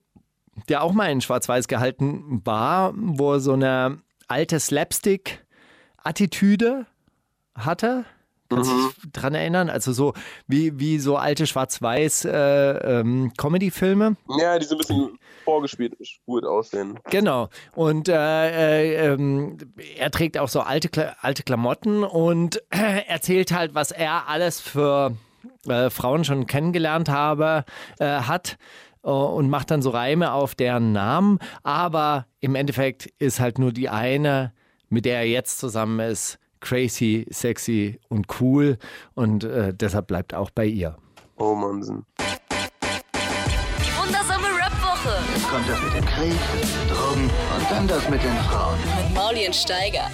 der auch mal in Schwarz-Weiß gehalten war, wo er so eine alte Slapstick-Attitüde hatte. Kannst du dich dran erinnern? Also so wie, wie so alte Schwarz-Weiß äh, ähm, Comedy-Filme. Ja, die so ein bisschen vorgespielt spurt aussehen. Genau. Und äh, äh, ähm, er trägt auch so alte, Kla alte Klamotten und äh, erzählt halt, was er alles für äh, Frauen schon kennengelernt habe, äh, hat äh, und macht dann so Reime auf deren Namen. Aber im Endeffekt ist halt nur die eine, mit der er jetzt zusammen ist, crazy, sexy und cool. Und äh, deshalb bleibt auch bei ihr. Oh Mann. Die wundersame Rap-Woche Jetzt kommt das mit dem Krieg, Drogen und dann das mit den Frauen. mit Mauli und Steiger.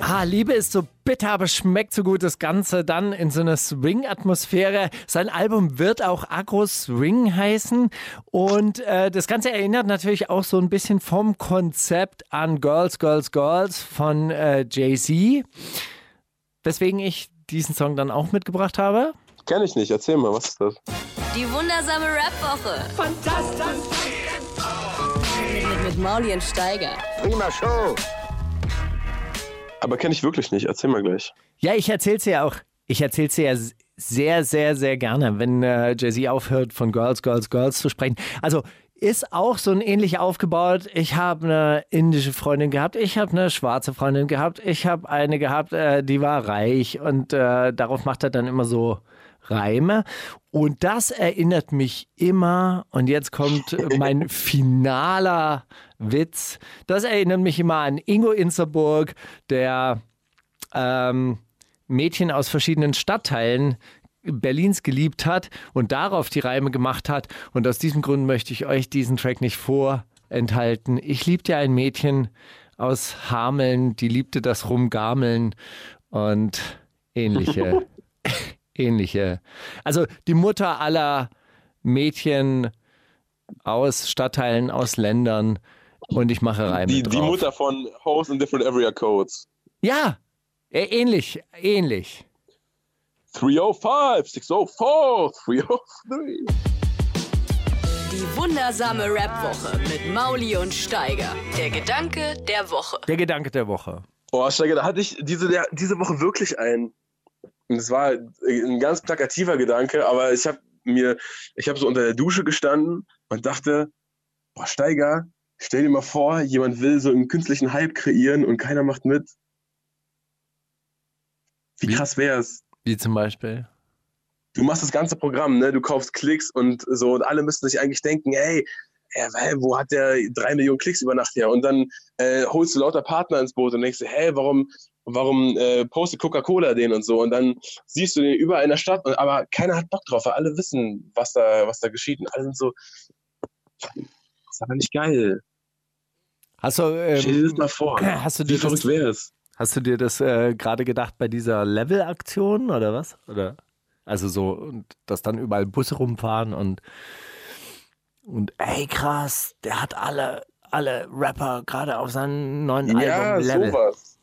Ah, Liebe ist so bitter, aber schmeckt so gut. Das Ganze dann in so einer Swing-Atmosphäre. Sein Album wird auch Agro Swing heißen. Und äh, das Ganze erinnert natürlich auch so ein bisschen vom Konzept an Girls, Girls, Girls von äh, Jay-Z. Weswegen ich diesen Song dann auch mitgebracht habe. Kenn ich nicht, erzähl mal, was ist das? Die wundersame Rap-Woche. Fantastisch. Mit, mit, mit Mauli und Steiger. Prima Show. Aber kenne ich wirklich nicht, erzähl mal gleich. Ja, ich erzähl's dir auch. Ich erzähl's ja sehr, sehr, sehr gerne, wenn äh, Jay-Z aufhört, von Girls, Girls, Girls zu sprechen. Also ist auch so ein ähnlich aufgebaut. Ich habe eine indische Freundin gehabt, ich habe eine schwarze Freundin gehabt, ich habe eine gehabt, äh, die war reich und äh, darauf macht er dann immer so Reime. Und das erinnert mich immer, und jetzt kommt mein finaler Witz, das erinnert mich immer an Ingo Insterburg, der ähm, Mädchen aus verschiedenen Stadtteilen Berlins geliebt hat und darauf die Reime gemacht hat. Und aus diesem Grund möchte ich euch diesen Track nicht vorenthalten. Ich liebte ein Mädchen aus Hameln, die liebte das Rumgameln und ähnliche, ähnliche. Also die Mutter aller Mädchen aus Stadtteilen, aus Ländern und ich mache Reime Die, die Mutter von Host in Different Area Codes. Ja, äh, ähnlich, ähnlich. 305, 604, 303. Die wundersame Rap-Woche mit Mauli und Steiger. Der Gedanke der Woche. Der Gedanke der Woche. Boah, Steiger, da hatte ich diese, der, diese Woche wirklich einen. Und es war ein ganz plakativer Gedanke, aber ich habe mir, ich habe so unter der Dusche gestanden und dachte, boah, Steiger, stell dir mal vor, jemand will so einen künstlichen Hype kreieren und keiner macht mit. Wie Wie? krass wär's? Wie zum Beispiel. du machst das ganze Programm, ne? Du kaufst Klicks und so und alle müssten sich eigentlich denken, ey, ey, hä, wo hat der drei Millionen Klicks über Nacht her? Und dann äh, holst du lauter Partner ins Boot und denkst, hä, warum, warum äh, postet Coca-Cola den und so? Und dann siehst du den überall in der Stadt, und, aber keiner hat Bock drauf, weil alle wissen, was da, was da geschieht. Und alle sind so, das ist aber nicht geil. Hast du, Stell dir das ähm, mal vor. hast du Wie dir das, verrückt wäre es? hast du dir das äh, gerade gedacht bei dieser Level-Aktion oder was? Oder? Also so, und dass dann überall Busse rumfahren und, und ey krass, der hat alle, alle Rapper gerade auf seinem neuen Ja, Album Level. sowas.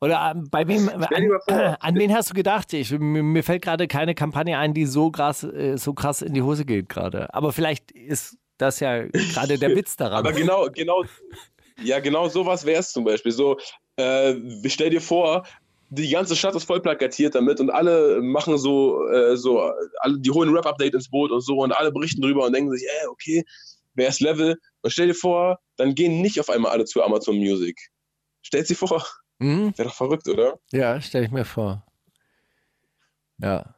Oder ähm, bei wem, Stell dir mal vor. an, an wen hast du gedacht? Ich, mir, fällt gerade keine Kampagne ein, die so krass, äh, so krass in die Hose geht gerade. Aber vielleicht ist das ja gerade der Witz daran. Aber genau, genau, ja, genau sowas wäre es zum Beispiel. So, äh, stell dir vor, die ganze Stadt ist voll plakatiert damit und alle machen so, äh, so, alle, die holen Rap-Update ins Boot und so und alle berichten drüber und denken sich, ey, okay, wer ist Level? Und stell dir vor, dann gehen nicht auf einmal alle zu Amazon Music. Stellt sie vor, Hm? wäre doch verrückt, oder? Ja, stelle ich mir vor. Ja.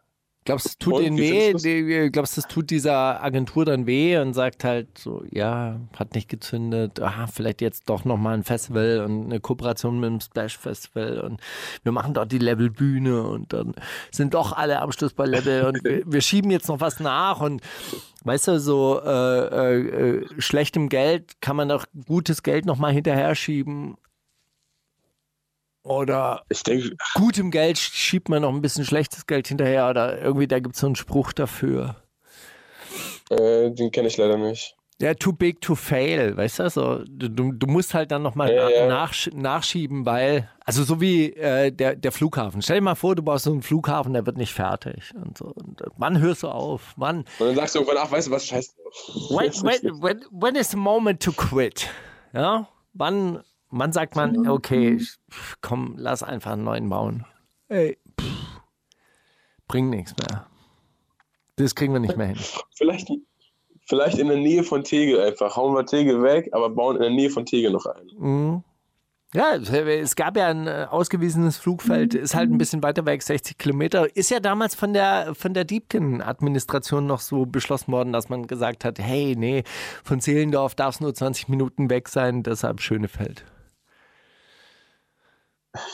Glaubst du, es tut denen weh? Die- Glaubst du, es tut dieser Agentur dann weh und sagt halt so, ja, hat nicht gezündet, ah, vielleicht jetzt doch nochmal ein Festival und eine Kooperation mit dem Splash Festival und wir machen dort die Level-Bühne und dann sind doch alle am Schluss bei Level und wir, wir schieben jetzt noch was nach und weißt du, so äh, äh, äh, schlechtem Geld kann man doch gutes Geld nochmal hinterher schieben. Oder Ich denke, gutem Geld schiebt man noch ein bisschen schlechtes Geld hinterher oder irgendwie, da gibt es so einen Spruch dafür. äh, den kenne ich leider nicht. Ja, too big to fail, weißt du? So, du, du musst halt dann nochmal Ja, na, ja. nachsch nachschieben, weil, also so wie äh, der, der Flughafen. Stell dir mal vor, du baust so einen Flughafen, der wird nicht fertig. Und so. Und, äh, wann hörst du auf? Wann? Und dann sagst du irgendwann, ach, weißt du was, scheiß drauf. When, when, when, when is the moment to quit? Ja? Wann, wann sagt man, okay, komm, lass einfach einen neuen bauen? Ey, pff, bringt nichts mehr. Das kriegen wir nicht mehr hin. Vielleicht, vielleicht in der Nähe von Tegel einfach. Hauen wir Tegel weg, aber bauen in der Nähe von Tegel noch ein. Mhm. Ja, es- gab ja ein äh, ausgewiesenes Flugfeld, ist halt ein bisschen weiter weg, 60 Kilometer. Ist ja damals von der, von der Diebken-Administration noch so beschlossen worden, dass man gesagt hat, hey, nee, von Zehlendorf darf es nur 20 Minuten weg sein, deshalb Schönefeld.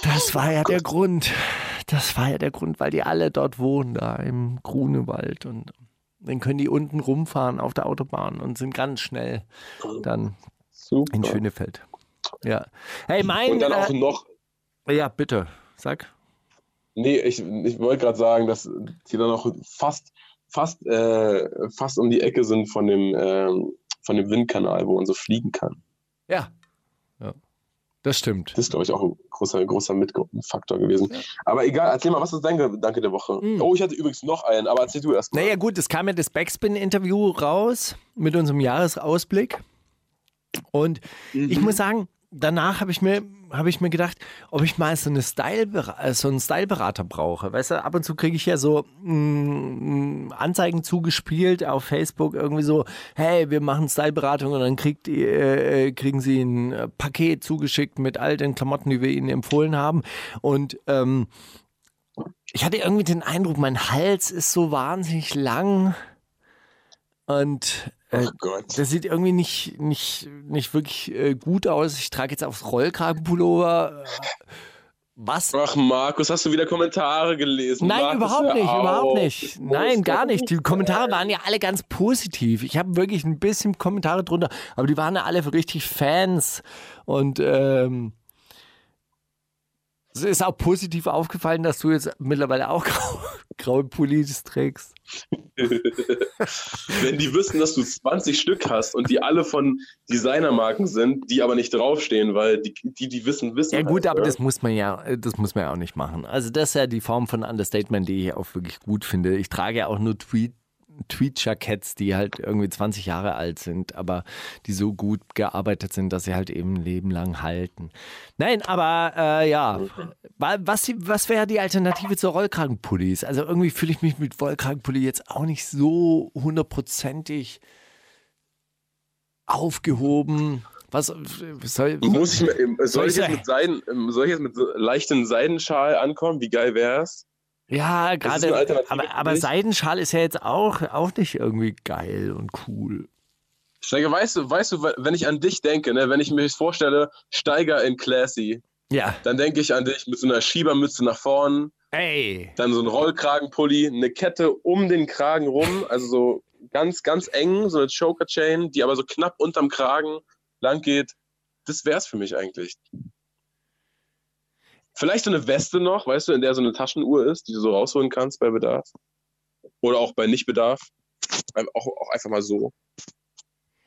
Das war ja der Grund. Das war ja der Grund, weil die alle dort wohnen, da im Grunewald. Und dann können die unten rumfahren auf der Autobahn und sind ganz schnell dann Super. in Schönefeld. Ja. Hey, mein. Und dann auch äh, noch, ja, bitte. Sag. nee, ich, ich wollte gerade sagen, dass die dann noch fast, fast, äh, fast um die Ecke sind von dem, ähm, von dem Windkanal, wo man so fliegen kann. Ja. ja. Das stimmt. Das ist, glaube ich, auch ein großer, großer Mitfaktor gewesen. Aber egal, erzähl mal, was ist dein Gedanke der Woche? Mhm. Oh, ich hatte übrigens noch einen, aber erzähl du erst mal. Naja, gut, es kam ja das Backspin-Interview raus mit unserem Jahresausblick. Und ich muss sagen, danach habe ich, mir, hab ich mir gedacht, ob ich mal so, eine Style, so einen Styleberater brauche. Weißt du, ab und zu kriege ich ja so mm, Anzeigen zugespielt auf Facebook, irgendwie so, hey, wir machen Styleberatung und dann kriegt, ihr, äh, kriegen sie ein äh, Paket zugeschickt mit all den Klamotten, die wir ihnen empfohlen haben. Und ähm, ich hatte irgendwie den Eindruck, mein Hals ist so wahnsinnig lang und äh, Oh Gott. das sieht irgendwie nicht, nicht, nicht wirklich äh, gut aus. Ich trage jetzt aufs Rollkragenpullover. Was? Ach, Markus, hast du wieder Kommentare gelesen? Nein, Markus, überhaupt nicht, auf. überhaupt nicht. Ich Nein, gar nicht. Die Kommentare waren ja alle ganz positiv. Ich habe wirklich ein bisschen Kommentare drunter, aber die waren ja alle richtig Fans. Und ähm, es ist auch positiv aufgefallen, dass du jetzt mittlerweile auch grau, graue Pullis trägst. Wenn die wüssten, dass du 20 Stück hast und die alle von Designermarken sind, die aber nicht draufstehen, weil die, die, die wissen, wissen. Ja gut, halt, aber ne? das muss man ja, das muss man ja auch nicht machen. Also das ist ja die Form von Understatement, die ich auch wirklich gut finde. Ich trage ja auch nur Tweet, Tweet-Jacketts, die halt irgendwie 20 Jahre alt sind, aber die so gut gearbeitet sind, dass sie halt eben ein Leben lang halten. Nein, aber äh, ja, Wa- was, was wäre die Alternative zu Rollkragenpullis? Also irgendwie fühle ich mich mit Rollkragenpulli jetzt auch nicht so hundertprozentig aufgehoben. Was soll, Muss ich, mir- soll, ich ich jetzt mit Seiden, soll ich jetzt mit so leichten Seidenschal ankommen? Wie geil wär's? Ja, gerade. Aber, aber? Seidenschal ist ja jetzt auch, auch nicht irgendwie geil und cool. Steiger, weißt du, weißt du, wenn ich an dich denke, ne, wenn ich mir vorstelle, Steiger in Classy, Ja. dann denke ich an dich mit so einer Schiebermütze nach vorn, Ey. dann so ein Rollkragenpulli, eine Kette um den Kragen rum, also so ganz, ganz eng, so eine Choker-Chain, die aber so knapp unterm Kragen lang geht. Das wär's für mich eigentlich. Vielleicht so eine Weste noch, weißt du, in der so eine Taschenuhr ist, die du so rausholen kannst bei Bedarf. Oder auch bei Nichtbedarf. Auch, auch einfach mal so.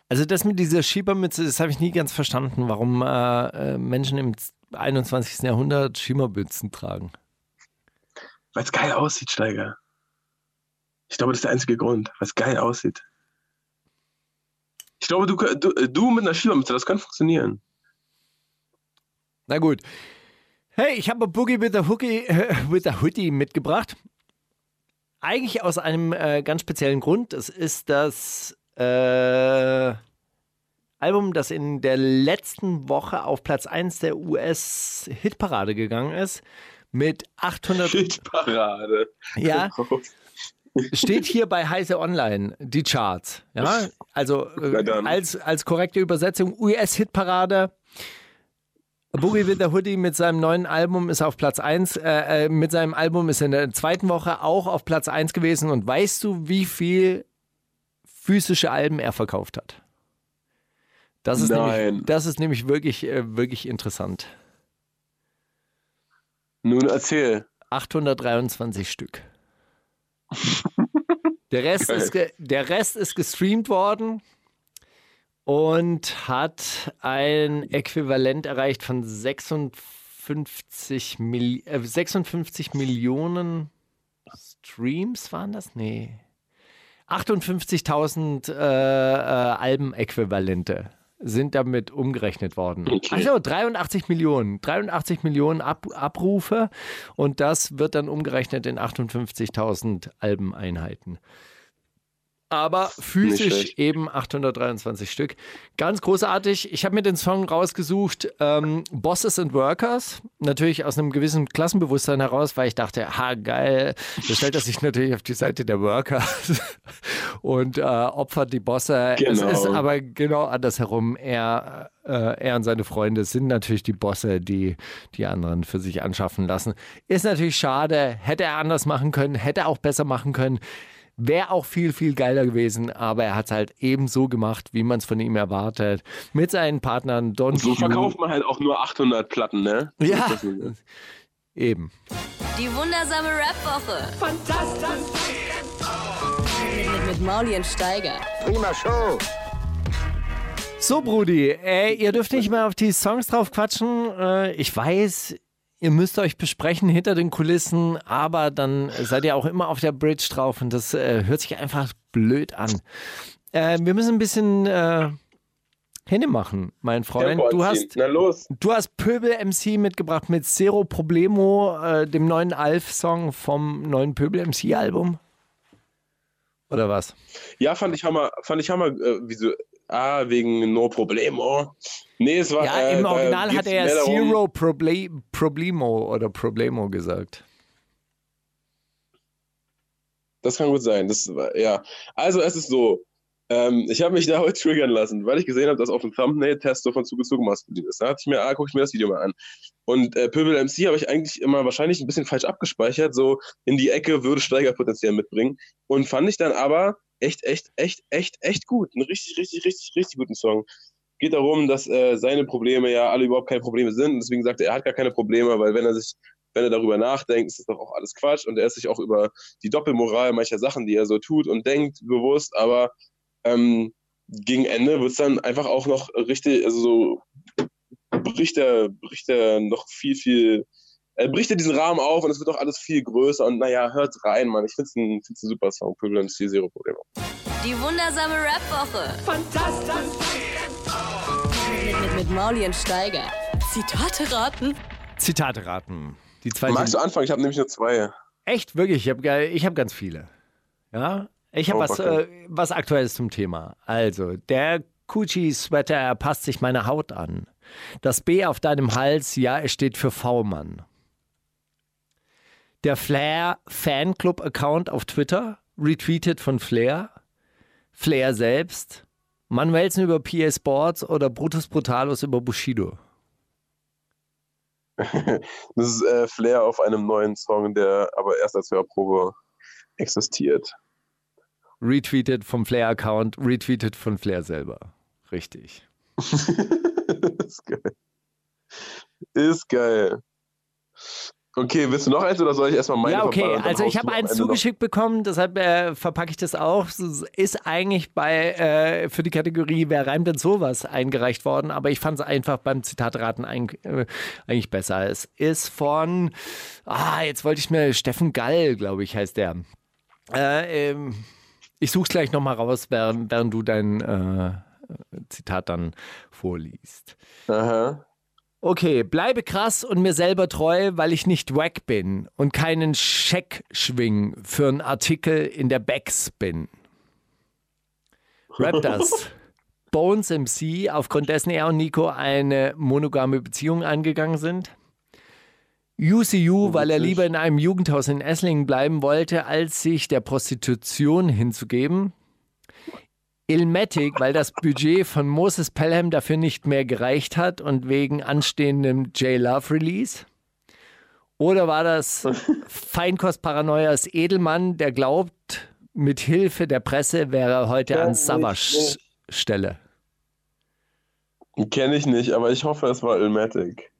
Also das mit dieser Schiebermütze, das habe ich nie ganz verstanden, warum äh, äh, Menschen im 21. Jahrhundert Schiebermützen tragen. Weil es geil aussieht, Steiger. Ich glaube, das ist der einzige Grund, weil es geil aussieht. Ich glaube, du, du, du mit einer Schiebermütze, das kann funktionieren. Na gut. Hey, ich habe Boogie with the Hookie, äh, with the Hoodie mitgebracht. Eigentlich aus einem äh, ganz speziellen Grund. Es ist das äh, Album, das in der letzten Woche auf Platz 1 der US-Hitparade gegangen ist. Mit 800. Shitparade. Ja, steht hier bei Heise Online die Charts. Ja, also äh, als, als korrekte Übersetzung US-Hitparade. Boogie with the Hoodie mit seinem neuen Album ist auf Platz 1. Äh, äh, mit seinem Album ist in der zweiten Woche auch auf Platz 1 gewesen. Und weißt du, wie viel physische Alben er verkauft hat? Das ist, Nein. nämlich, das ist nämlich wirklich, äh, wirklich interessant. Nun erzähl. 823 Stück. Der Rest, Geil. ist der Rest ist gestreamt worden und hat ein Äquivalent erreicht von 56, Milli äh, 56 Millionen Streams waren das? Nee. 58.000 äh, äh, Albenäquivalente sind damit umgerechnet worden. Okay. Also 83 Millionen. 83 Millionen Ab Abrufe und das wird dann umgerechnet in 58.000 Albeneinheiten. Aber physisch eben 823 Stück. Ganz großartig. Ich habe mir den Song rausgesucht, ähm, Bosses and Workers. Natürlich aus einem gewissen Klassenbewusstsein heraus, weil ich dachte, ha, geil. Da stellt er sich natürlich auf die Seite der Worker und äh, opfert die Bosse. Es Genau. ist aber genau andersherum. Er, äh, er und seine Freunde sind natürlich die Bosse, die die anderen für sich anschaffen lassen. Ist natürlich schade. Hätte er anders machen können, hätte er auch besser machen können. Wäre auch viel, viel geiler gewesen, aber er hat es halt eben so gemacht, wie man es von ihm erwartet. Mit seinen Partnern Don So Q. verkauft man halt auch nur 800 Platten, ne? So Ja. Eben. Die wundersame Rap-Woche. Fantastisch. Mit, mit Mauli und Steiger. Prima Show. So, Brudi, äh, ihr dürft nicht mehr auf die Songs drauf quatschen. Äh, ich weiß, ihr müsst euch besprechen hinter den Kulissen, aber dann seid ihr auch immer auf der Bridge drauf und das äh, hört sich einfach blöd an. Äh, wir müssen ein bisschen äh, Hände machen, mein Freund. Du hast, Na los. du hast Pöbel MC mitgebracht mit Zero Problemo, äh, dem neuen Alf-Song vom neuen Pöbel MC-Album. Oder was? Ja, fand ich hammer, fand ich hammer, äh, wieso, ah, wegen No Problemo. Nee, es war, Ja, äh, im Original hat er darum- Zero Proble Problemo oder Problemo gesagt. Das kann gut sein. Das ja. Also es ist so. Ähm, ich habe mich da heute triggern lassen, weil ich gesehen habe, dass auf dem Thumbnail Testo von zugezogen maskulin ist. Da dachte ich mir, ah, gucke ich mir das Video mal an. Und äh, Pöbel MC habe ich eigentlich immer wahrscheinlich ein bisschen falsch abgespeichert, so in die Ecke würde Steigerpotenzial mitbringen. Und fand ich dann aber echt, echt, echt, echt, echt gut. Einen richtig, richtig, richtig, richtig guten Song. Geht darum, dass äh, seine Probleme ja alle überhaupt keine Probleme sind. Deswegen sagt er, er hat gar keine Probleme, weil wenn er sich wenn er darüber nachdenkt, ist das doch auch alles Quatsch und er ist sich auch über die Doppelmoral mancher Sachen, die er so tut und denkt, bewusst, aber ähm, gegen Ende wird es dann einfach auch noch richtig, also so bricht er, bricht er noch viel, viel, er bricht er diesen Rahmen auf und es wird auch alles viel größer und naja, hört rein, Mann. Ich finde es ein, ein super Song, Pöbel MC, Zero Probleme. Die wundersame Rap-Woche. Fantastisch. Mit, mit, mit Mauli und Steiger. Zitate raten. Zitate raten. Die zwei Magst du anfangen? Ich habe nämlich nur zwei. echt, wirklich, ich habe ich hab ganz viele. Ja, ich habe Oh, was, äh, was Aktuelles zum Thema. Also, der Gucci-Sweater, er passt sich meine Haut an. Das B auf deinem Hals, ja, es steht für V-Mann. Der Flair Fanclub-Account auf Twitter, retweetet von Flair. Flair selbst. Manuelsen über PA Sports oder Brutus Brutalus über Bushido. Das ist äh, Flair auf einem neuen Song, der aber erst als Hörprobe existiert. Retweetet vom Flair-Account, retweetet von Flair selber. Richtig. ist geil. Ist geil. Okay, willst du noch eins oder soll ich erstmal meine ja, okay. Also ich habe eins zugeschickt bekommen, deshalb äh, verpacke ich das auch. Es ist eigentlich bei äh, für die Kategorie Wer reimt denn sowas eingereicht worden, aber ich fand es einfach beim Zitatraten ein, äh, eigentlich besser. Es ist von, ah, jetzt wollte ich mir, Steffen Gall, glaube ich, heißt der. Äh, ähm, ich suche es gleich nochmal raus, während, während du dein äh, Zitat dann vorliest. Aha. Okay, bleibe krass und mir selber treu, weil ich nicht wack bin und keinen Scheck schwing für einen Artikel in der Backspin. Rap das. Bones MC, aufgrund dessen er und Nico eine monogame Beziehung angegangen sind. UCU, weil er lieber in einem Jugendhaus in Esslingen bleiben wollte, als sich der Prostitution hinzugeben. Ilmatic, weil das Budget von Moses Pelham dafür nicht mehr gereicht hat und wegen anstehendem J-Love-Release? Oder war das Feinkostparanoias Edelmann, der glaubt, mit Hilfe der Presse wäre er heute Ja, an Savas Stelle? Kenne ich nicht, aber ich hoffe, es war Ilmatic.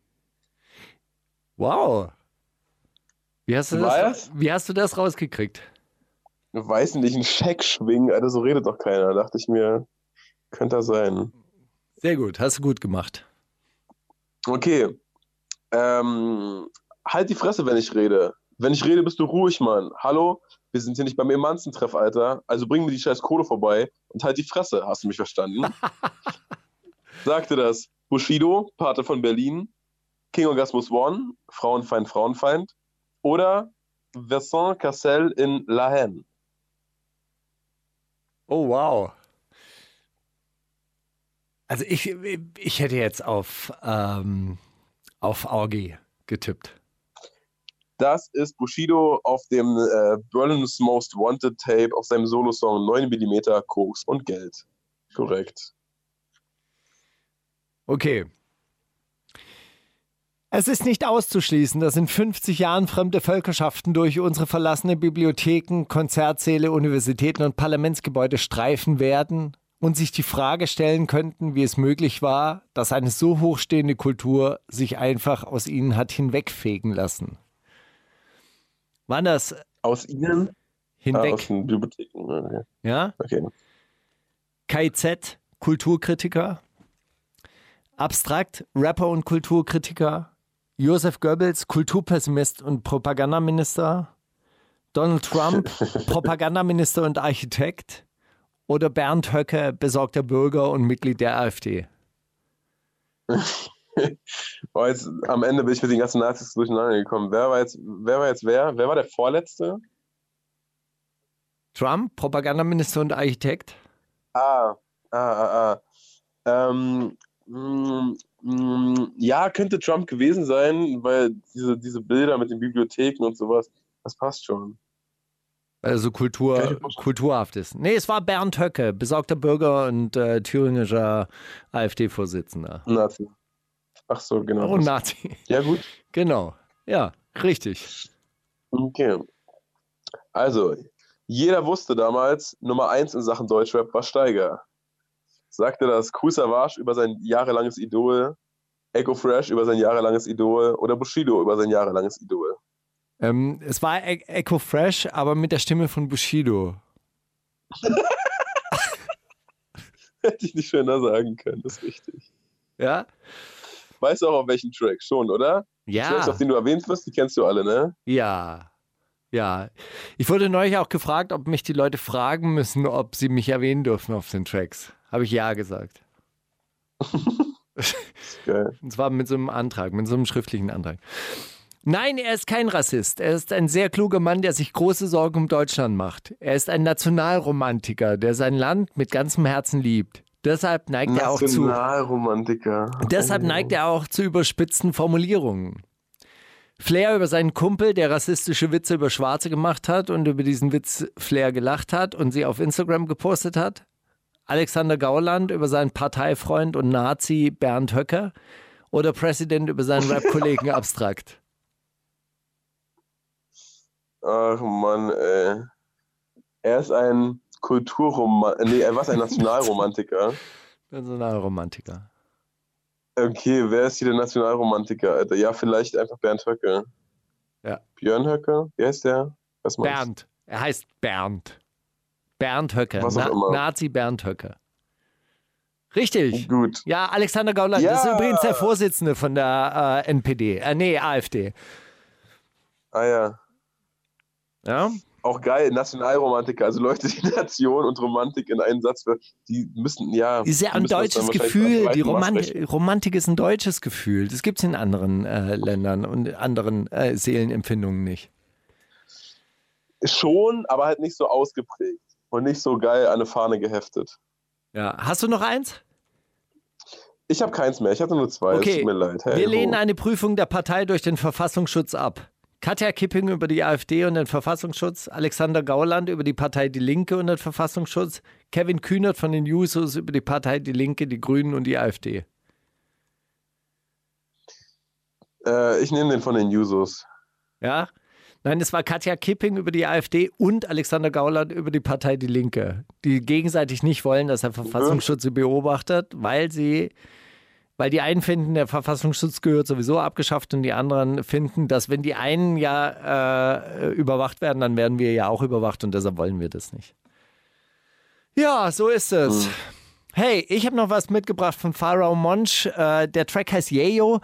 Wow. Wie hast du, das, wie hast du das rausgekriegt? Weiß nicht, ein Scheck schwingen, Alter, so redet doch keiner. Dachte ich mir, könnte das sein. Sehr gut, hast du gut gemacht. Okay. Ähm, halt die Fresse, wenn ich rede. Wenn ich rede, bist du ruhig, Mann. Hallo? Wir sind hier nicht beim Emanzentreff, Alter. Also bring mir die scheiß Kohle vorbei und halt die Fresse. Hast du mich verstanden? Sagte das Bushido, Pate von Berlin, King Orgasmus One, Frauenfeind, Frauenfeind oder Vincent Cassel in La Haine. Oh, wow. Also ich, ich hätte jetzt auf, ähm, auf Augie getippt. Das ist Bushido auf dem äh, Berlin's Most Wanted Tape auf seinem Solosong 9 mm Koks und Geld. Korrekt. Okay. Es ist nicht auszuschließen, dass in 50 Jahren fremde Völkerschaften durch unsere verlassene Bibliotheken, Konzertsäle, Universitäten und Parlamentsgebäude streifen werden und sich die Frage stellen könnten, wie es möglich war, dass eine so hochstehende Kultur sich einfach aus ihnen hat hinwegfegen lassen. Waren das Aus Ihnen? Ah, hinweg? aus den Bibliotheken. Okay. ja? okay. KIZ, Kulturkritiker. Abstrakt, Rapper und Kulturkritiker. Josef Goebbels, Kulturpessimist und Propagandaminister. Donald Trump, Propagandaminister und Architekt. Oder Bernd Höcke, besorgter Bürger und Mitglied der AfD. Oh, jetzt, am Ende bin ich mit den ganzen Nazis durcheinander gekommen. Wer war jetzt, wer war jetzt wer? Wer war der Vorletzte? Trump, Propagandaminister und Architekt. Ah, ah, ah, ah. Ähm, mm, ja, könnte Trump gewesen sein, weil diese, diese Bilder mit den Bibliotheken und sowas, das passt schon. Also Kultur, kulturhaft ist. Nee, es war Bernd Höcke, besorgter Bürger und äh, thüringischer AfD-Vorsitzender. Nazi. Ach so, genau. Oh, Nazi. Ja, gut. Genau. Ja, richtig. Okay. Also, jeder wusste damals, Nummer eins in Sachen Deutschrap war Steiger. Sagte das Kool Savage über sein jahrelanges Idol, Echo Fresh über sein jahrelanges Idol oder Bushido über sein jahrelanges Idol. Ähm, es war e Echo Fresh, aber mit der Stimme von Bushido. Hätte ich nicht schöner sagen können, das ist richtig. Ja? Weißt du auch auf welchen Track schon, oder? Ja. Tracks, auf denen du erwähnt wirst, die kennst du alle, ne? Ja. Ja. Ich wurde neulich auch gefragt, ob mich die Leute fragen müssen, ob sie mich erwähnen dürfen auf den Tracks. Habe ich ja gesagt. Und zwar mit so einem Antrag, mit so einem schriftlichen Antrag. Nein, er ist kein Rassist. Er ist ein sehr kluger Mann, der sich große Sorgen um Deutschland macht. Er ist ein Nationalromantiker, der sein Land mit ganzem Herzen liebt. Deshalb neigt er auch zu. Nationalromantiker. Deshalb neigt er auch zu überspitzten Formulierungen. Flair über seinen Kumpel, der rassistische Witze über Schwarze gemacht hat und über diesen Witz Flair gelacht hat und sie auf Instagram gepostet hat. Alexander Gauland über seinen Parteifreund und Nazi Bernd Höcker. Oder Präsident über seinen Rap-Kollegen Abstrakt. Ach Mann, ey. Er ist ein Kulturromantiker. Nee, er war ein Nationalromantiker. Nationalromantiker. Okay, wer ist hier der Nationalromantiker, Alter? Ja, vielleicht einfach Bernd Höcke. Ja. Björn Höcke? Wer ist der? Was meinst? Bernd. Er heißt Bernd. Bernd Höcke. Na. Nazi Bernd Höcke. Richtig. Gut. Ja, Alexander Gauland, das ist Ja. übrigens der Vorsitzende von der äh, NPD. Äh, nee, AfD. Ah ja. Ja? Auch geil, Nationalromantiker, also Leute, die Nation und Romantik in einen Satz, die müssen, ja. Ist ja ein deutsches Gefühl. Die breiten Maß Roman sprechen. Romantik ist ein deutsches Gefühl. Das gibt es in anderen äh, Ländern und anderen äh, Seelenempfindungen nicht. Schon, aber halt nicht so ausgeprägt und nicht so geil an eine Fahne geheftet. Ja. Hast du noch eins? Ich habe keins mehr, ich hatte nur zwei, es Okay. tut mir leid. Hey, Wir lehnen eine Prüfung der Partei durch den Verfassungsschutz ab. Katja Kipping über die AfD und den Verfassungsschutz, Alexander Gauland über die Partei Die Linke und den Verfassungsschutz, Kevin Kühnert von den Jusos über die Partei Die Linke, die Grünen und die AfD. Äh, ich nehme den von den Jusos. Ja? Nein, es war Katja Kipping über die AfD und Alexander Gauland über die Partei Die Linke, die gegenseitig nicht wollen, dass der Verfassungsschutz sie beobachtet, weil sie, weil die einen finden, der Verfassungsschutz gehört sowieso abgeschafft und die anderen finden, dass wenn die einen ja äh, überwacht werden, dann werden wir ja auch überwacht und deshalb wollen wir das nicht. Ja, so ist es. Hey, ich habe noch was mitgebracht von Pharaoh Monch. Äh, der Track heißt Yeyo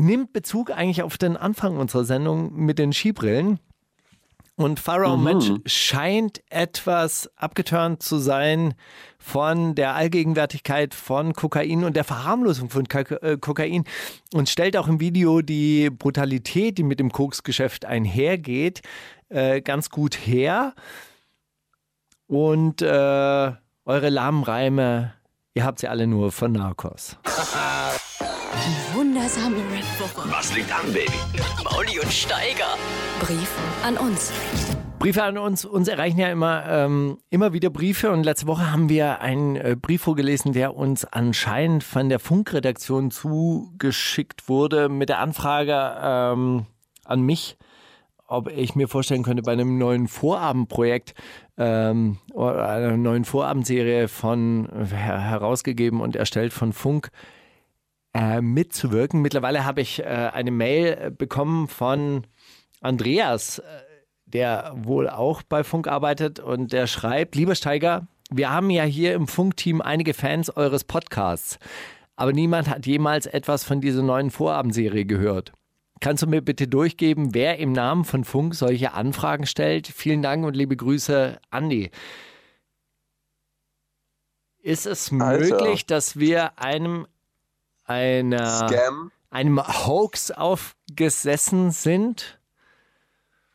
nimmt Bezug eigentlich auf den Anfang unserer Sendung mit den Skibrillen. Und Pharaoh Mensch scheint etwas abgeturnt zu sein von der Allgegenwärtigkeit von Kokain und der Verharmlosung von äh, Kokain und stellt auch im Video die Brutalität, die mit dem Koksgeschäft einhergeht, äh, ganz gut her. Und äh, eure lahmen Reime, ihr habt sie alle nur von Narcos. Die wundersame Red Woche. Was liegt an, Baby? Mauli und Steiger. Brief an uns. Briefe an uns. Uns erreichen ja immer, ähm, immer wieder Briefe. Und letzte Woche haben wir einen äh, Brief vorgelesen, der uns anscheinend von der Funkredaktion zugeschickt wurde mit der Anfrage ähm, an mich, ob ich mir vorstellen könnte, bei einem neuen Vorabendprojekt ähm, oder einer neuen Vorabendserie von äh, her herausgegeben und erstellt von Funk äh, mitzuwirken. Mittlerweile habe ich äh, eine Mail äh, bekommen von Andreas, äh, der wohl auch bei Funk arbeitet und der schreibt, lieber Steiger, wir haben ja hier im Funkteam einige Fans eures Podcasts, aber niemand hat jemals etwas von dieser neuen Vorabendserie gehört. Kannst du mir bitte durchgeben, wer im Namen von Funk solche Anfragen stellt? Vielen Dank und liebe Grüße, Andi. Ist es Alter. möglich, dass wir einem einer, Scam? einem Hoax aufgesessen sind?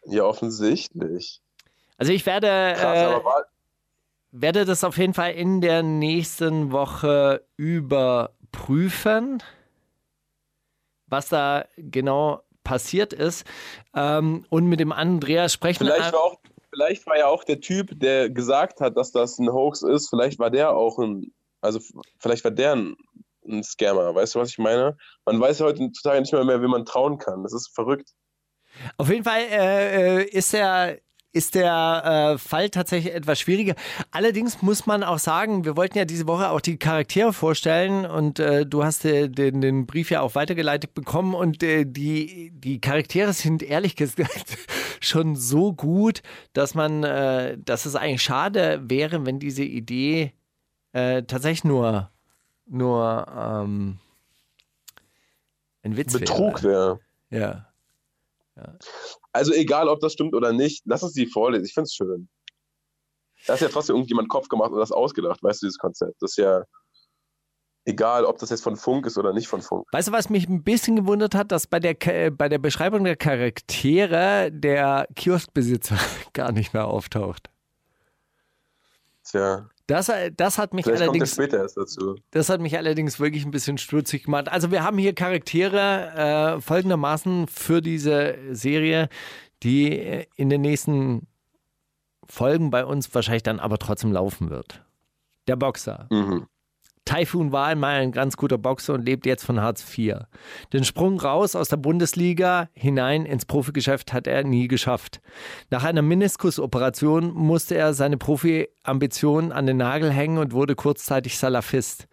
Ja, offensichtlich. Also ich werde, Krass, äh, werde das auf jeden Fall in der nächsten Woche überprüfen, was da genau passiert ist. Ähm, und mit dem Andreas sprechen vielleicht war, auch, vielleicht war ja auch der Typ, der gesagt hat, dass das ein Hoax ist, vielleicht war der auch ein, also vielleicht war der ein, ein Scammer. Weißt du, was ich meine? Man weiß ja heutzutage nicht mehr, mehr, wie man trauen kann. Das ist verrückt. Auf jeden Fall äh, äh ist er ist der äh, Fall tatsächlich etwas schwieriger. Allerdings muss man auch sagen, wir wollten ja diese Woche auch die Charaktere vorstellen und äh, du hast äh, den, den, Brief ja auch weitergeleitet bekommen und äh, die, die Charaktere sind ehrlich gesagt schon so gut, dass man, äh, dass es eigentlich schade wäre, wenn diese Idee tatsächlich nur, nur ähm, ein Witz Betrug wäre. Wär. Ja. ja. Also egal, ob das stimmt oder nicht, lass uns die vorlesen. Ich finde es schön. Da ist ja trotzdem irgendjemand Kopf gemacht und das ausgedacht, weißt du, dieses Konzept. Das ist ja egal, ob das jetzt von Funk ist oder nicht von Funk. Weißt du, was mich ein bisschen gewundert hat, dass bei der, bei der Beschreibung der Charaktere der Kioskbesitzer gar nicht mehr auftaucht. Tja. Das, äh, das hat mich Vielleicht allerdings. Dazu. Das hat mich allerdings wirklich ein bisschen stutzig gemacht. Also wir haben hier Charaktere äh, folgendermaßen für diese Serie, die äh, in den nächsten Folgen bei uns wahrscheinlich dann aber trotzdem laufen wird. Der Boxer. Mhm. Taifun war mal ein ganz guter Boxer und lebt jetzt von Hartz IV. Den Sprung raus aus der Bundesliga hinein ins Profigeschäft hat er nie geschafft. Nach einer Meniskusoperation musste er seine Profi-Ambitionen an den Nagel hängen und wurde kurzzeitig Salafist.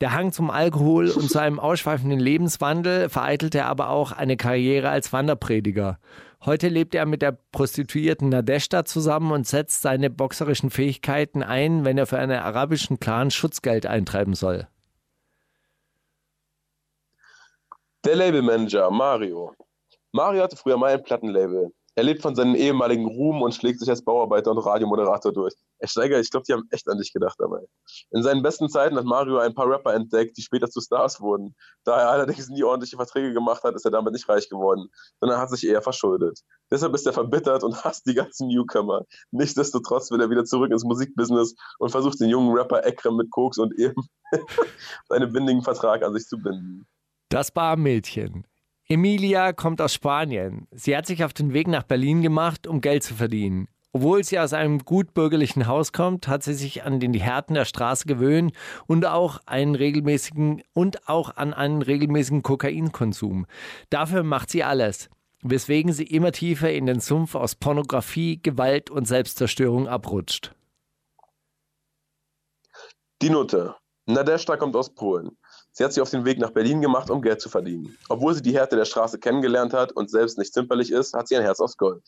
Der Hang zum Alkohol und zu einem ausschweifenden Lebenswandel vereitelte aber auch eine Karriere als Wanderprediger. Heute lebt er mit der Prostituierten Nadeshda zusammen und setzt seine boxerischen Fähigkeiten ein, wenn er für einen arabischen Clan Schutzgeld eintreiben soll. Der Labelmanager Mario. Mario hatte früher mal ein Plattenlabel. Er lebt von seinem ehemaligen Ruhm und schlägt sich als Bauarbeiter und Radiomoderator durch. Ey, Steiger, ich glaube, die haben echt an dich gedacht dabei. In seinen besten Zeiten hat Mario ein paar Rapper entdeckt, die später zu Stars wurden. Da er allerdings nie ordentliche Verträge gemacht hat, ist er damit nicht reich geworden, sondern hat sich eher verschuldet. Deshalb ist er verbittert und hasst die ganzen Newcomer. Nichtsdestotrotz will er wieder zurück ins Musikbusiness und versucht den jungen Rapper Ekrem mit Koks und eben seinen bindigen Vertrag an sich zu binden. Das Barmädchen. Emilia kommt aus Spanien. Sie hat sich auf den Weg nach Berlin gemacht, um Geld zu verdienen. Obwohl sie aus einem gutbürgerlichen Haus kommt, hat sie sich an die Härten der Straße gewöhnt und auch einen regelmäßigen und auch an einen regelmäßigen Kokainkonsum. Dafür macht sie alles, weswegen sie immer tiefer in den Sumpf aus Pornografie, Gewalt und Selbstzerstörung abrutscht. Die Note. Nadeshda kommt aus Polen. Sie hat sich auf den Weg nach Berlin gemacht, um Geld zu verdienen. Obwohl sie die Härte der Straße kennengelernt hat und selbst nicht zimperlich ist, hat sie ein Herz aus Gold.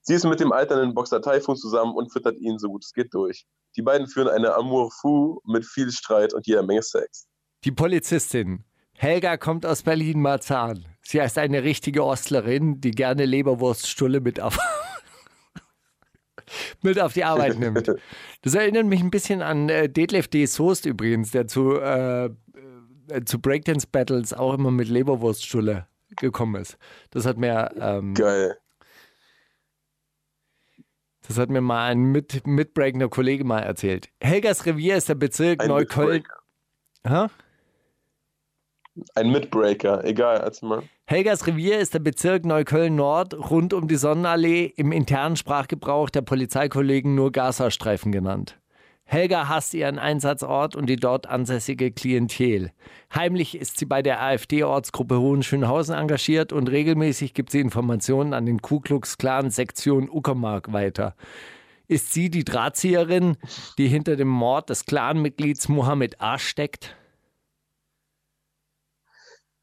Sie ist mit dem alternden Boxer Taifun zusammen und füttert ihn so gut es geht durch. Die beiden führen eine Amour fou mit viel Streit und jeder Menge Sex. Die Polizistin. Helga kommt aus Berlin-Marzahn. Sie ist eine richtige Ostlerin, die gerne Leberwurststulle mit auf, mit auf die Arbeit nimmt. Das erinnert mich ein bisschen an äh, Detlef D. Soest übrigens, der zu äh, äh, zu Breakdance-Battles auch immer mit Leberwurststulle gekommen ist. Das hat mir. Ähm, Geil. Das hat mir mal ein mit, mitbreakender Kollege mal erzählt. Helgas Revier ist der Bezirk ein Neukölln. Ha? Ein Mitbreaker, egal, erzähl mal. Helgas Revier ist der Bezirk Neukölln-Nord, rund um die Sonnenallee, im internen Sprachgebrauch der Polizeikollegen nur Gazastreifen genannt. Helga hasst ihren Einsatzort und die dort ansässige Klientel. Heimlich ist sie bei der AfD-Ortsgruppe Hohenschönhausen engagiert und regelmäßig gibt sie Informationen an den Ku Klux Klan Sektion Uckermark weiter. Ist sie die Drahtzieherin, die hinter dem Mord des Clanmitglieds Mohammed A. steckt?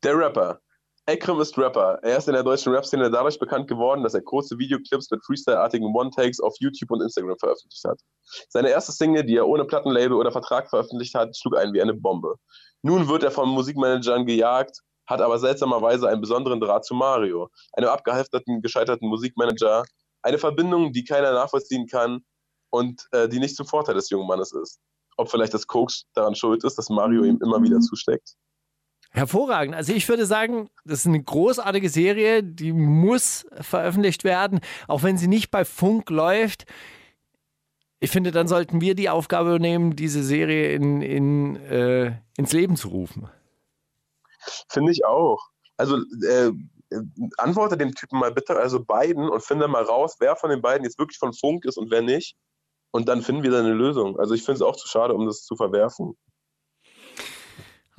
Der Rapper. Ekrem ist Rapper. Er ist in der deutschen Rap-Szene dadurch bekannt geworden, dass er kurze Videoclips mit Freestyle-artigen One-Takes auf YouTube und Instagram veröffentlicht hat. Seine erste Single, die er ohne Plattenlabel oder Vertrag veröffentlicht hat, schlug ein wie eine Bombe. Nun wird er von Musikmanagern gejagt, hat aber seltsamerweise einen besonderen Draht zu Mario, einem abgehalfterten, gescheiterten Musikmanager, eine Verbindung, die keiner nachvollziehen kann und äh, die nicht zum Vorteil des jungen Mannes ist. Ob vielleicht das Koks daran schuld ist, dass Mario ihm immer wieder zusteckt? Hervorragend. Also ich würde sagen, das ist eine großartige Serie, die muss veröffentlicht werden, auch wenn sie nicht bei Funk läuft. Ich finde, dann sollten wir die Aufgabe nehmen, diese Serie in, in, äh, ins Leben zu rufen. Finde ich auch. Also äh, antworte dem Typen mal bitte, also beiden, und finde mal raus, wer von den beiden jetzt wirklich von Funk ist und wer nicht. Und dann finden wir da eine Lösung. Also ich finde es auch zu schade, um das zu verwerfen.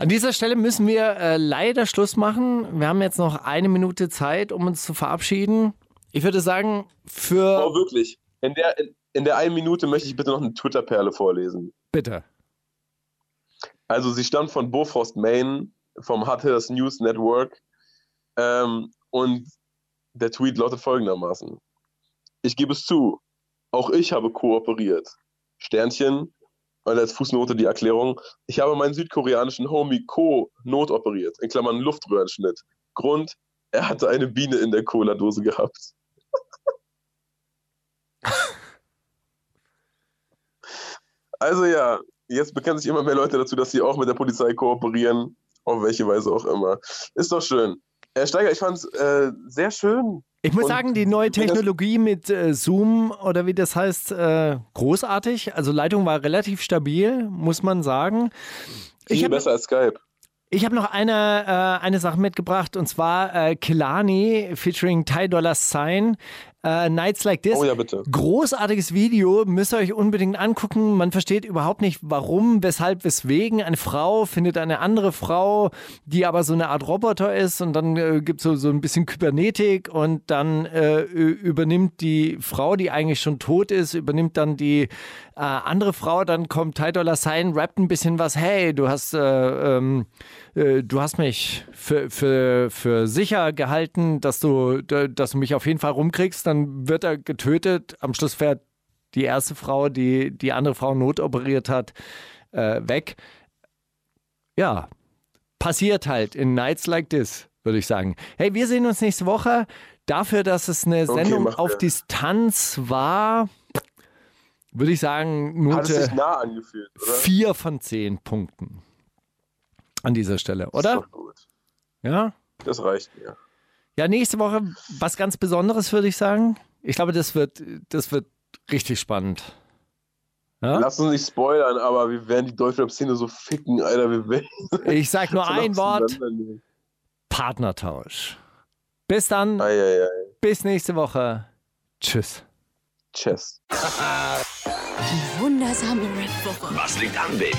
An dieser Stelle müssen wir äh, leider Schluss machen. Wir haben jetzt noch eine Minute Zeit, um uns zu verabschieden. Ich würde sagen, für. Oh, wirklich. In der, in, in der einen Minute möchte ich bitte noch eine Twitter-Perle vorlesen. Bitte. Also, sie stammt von Bofrost Maine, vom Hot Hitters News Network. Ähm, und der Tweet lautet folgendermaßen: Ich gebe es zu, auch ich habe kooperiert. Sternchen, und als Fußnote die Erklärung, ich habe meinen südkoreanischen Homie Co. notoperiert, in Klammern Luftröhrenschnitt. Grund, er hatte eine Biene in der Cola-Dose gehabt. also ja, jetzt bekennen sich immer mehr Leute dazu, dass sie auch mit der Polizei kooperieren, auf welche Weise auch immer. Ist doch schön. Herr Steiger, ich fand es äh, sehr schön, ich muss Und sagen, die neue Technologie mit äh, Zoom oder wie das heißt, äh, großartig. Also Leitung war relativ stabil, muss man sagen. Viel besser als Skype. Ich habe noch eine, äh, eine Sache mitgebracht und zwar äh, Kilani featuring Ty Dollar Sign. Äh, Nights Like This. Oh ja, bitte. Großartiges Video, müsst ihr euch unbedingt angucken. Man versteht überhaupt nicht, warum, weshalb, weswegen. Eine Frau findet eine andere Frau, die aber so eine Art Roboter ist und dann äh, gibt es so, so ein bisschen Kybernetik und dann äh, übernimmt die Frau, die eigentlich schon tot ist, übernimmt dann die äh, andere Frau, dann kommt Ty Dollar Sign, rappt ein bisschen was, hey, du hast, äh, ähm, äh, du hast mich für, für, für sicher gehalten, dass du, dass du mich auf jeden Fall rumkriegst dann wird er getötet. Am Schluss fährt die erste Frau, die die andere Frau notoperiert hat, äh, weg. Ja, passiert halt in Nights Like This, würde ich sagen. Hey, wir sehen uns nächste Woche. Dafür, dass es eine okay, Sendung auf Distanz war, würde ich sagen, Note nah vier von zehn Punkten an dieser Stelle, oder? Ja? Das reicht mir. Ja, nächste Woche was ganz Besonderes, würde ich sagen. Ich glaube, das wird, das wird richtig spannend. Ja? Lass uns nicht spoilern, aber wir werden die Deutschrap-Szene so ficken, Alter. Wir werden ich sag nur ein Wort: Partnertausch. Bis dann. Ei, ei, ei. Bis nächste Woche. Tschüss. Tschüss. Die wundersame Red Woche. Was liegt an, Baby?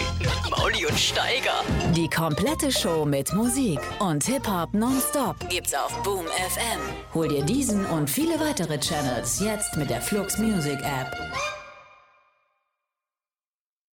Mauli und Steiger. Die komplette Show mit Musik und Hip-Hop nonstop gibt's auf Boom FM. Hol dir diesen und viele weitere Channels jetzt mit der Flux Music App.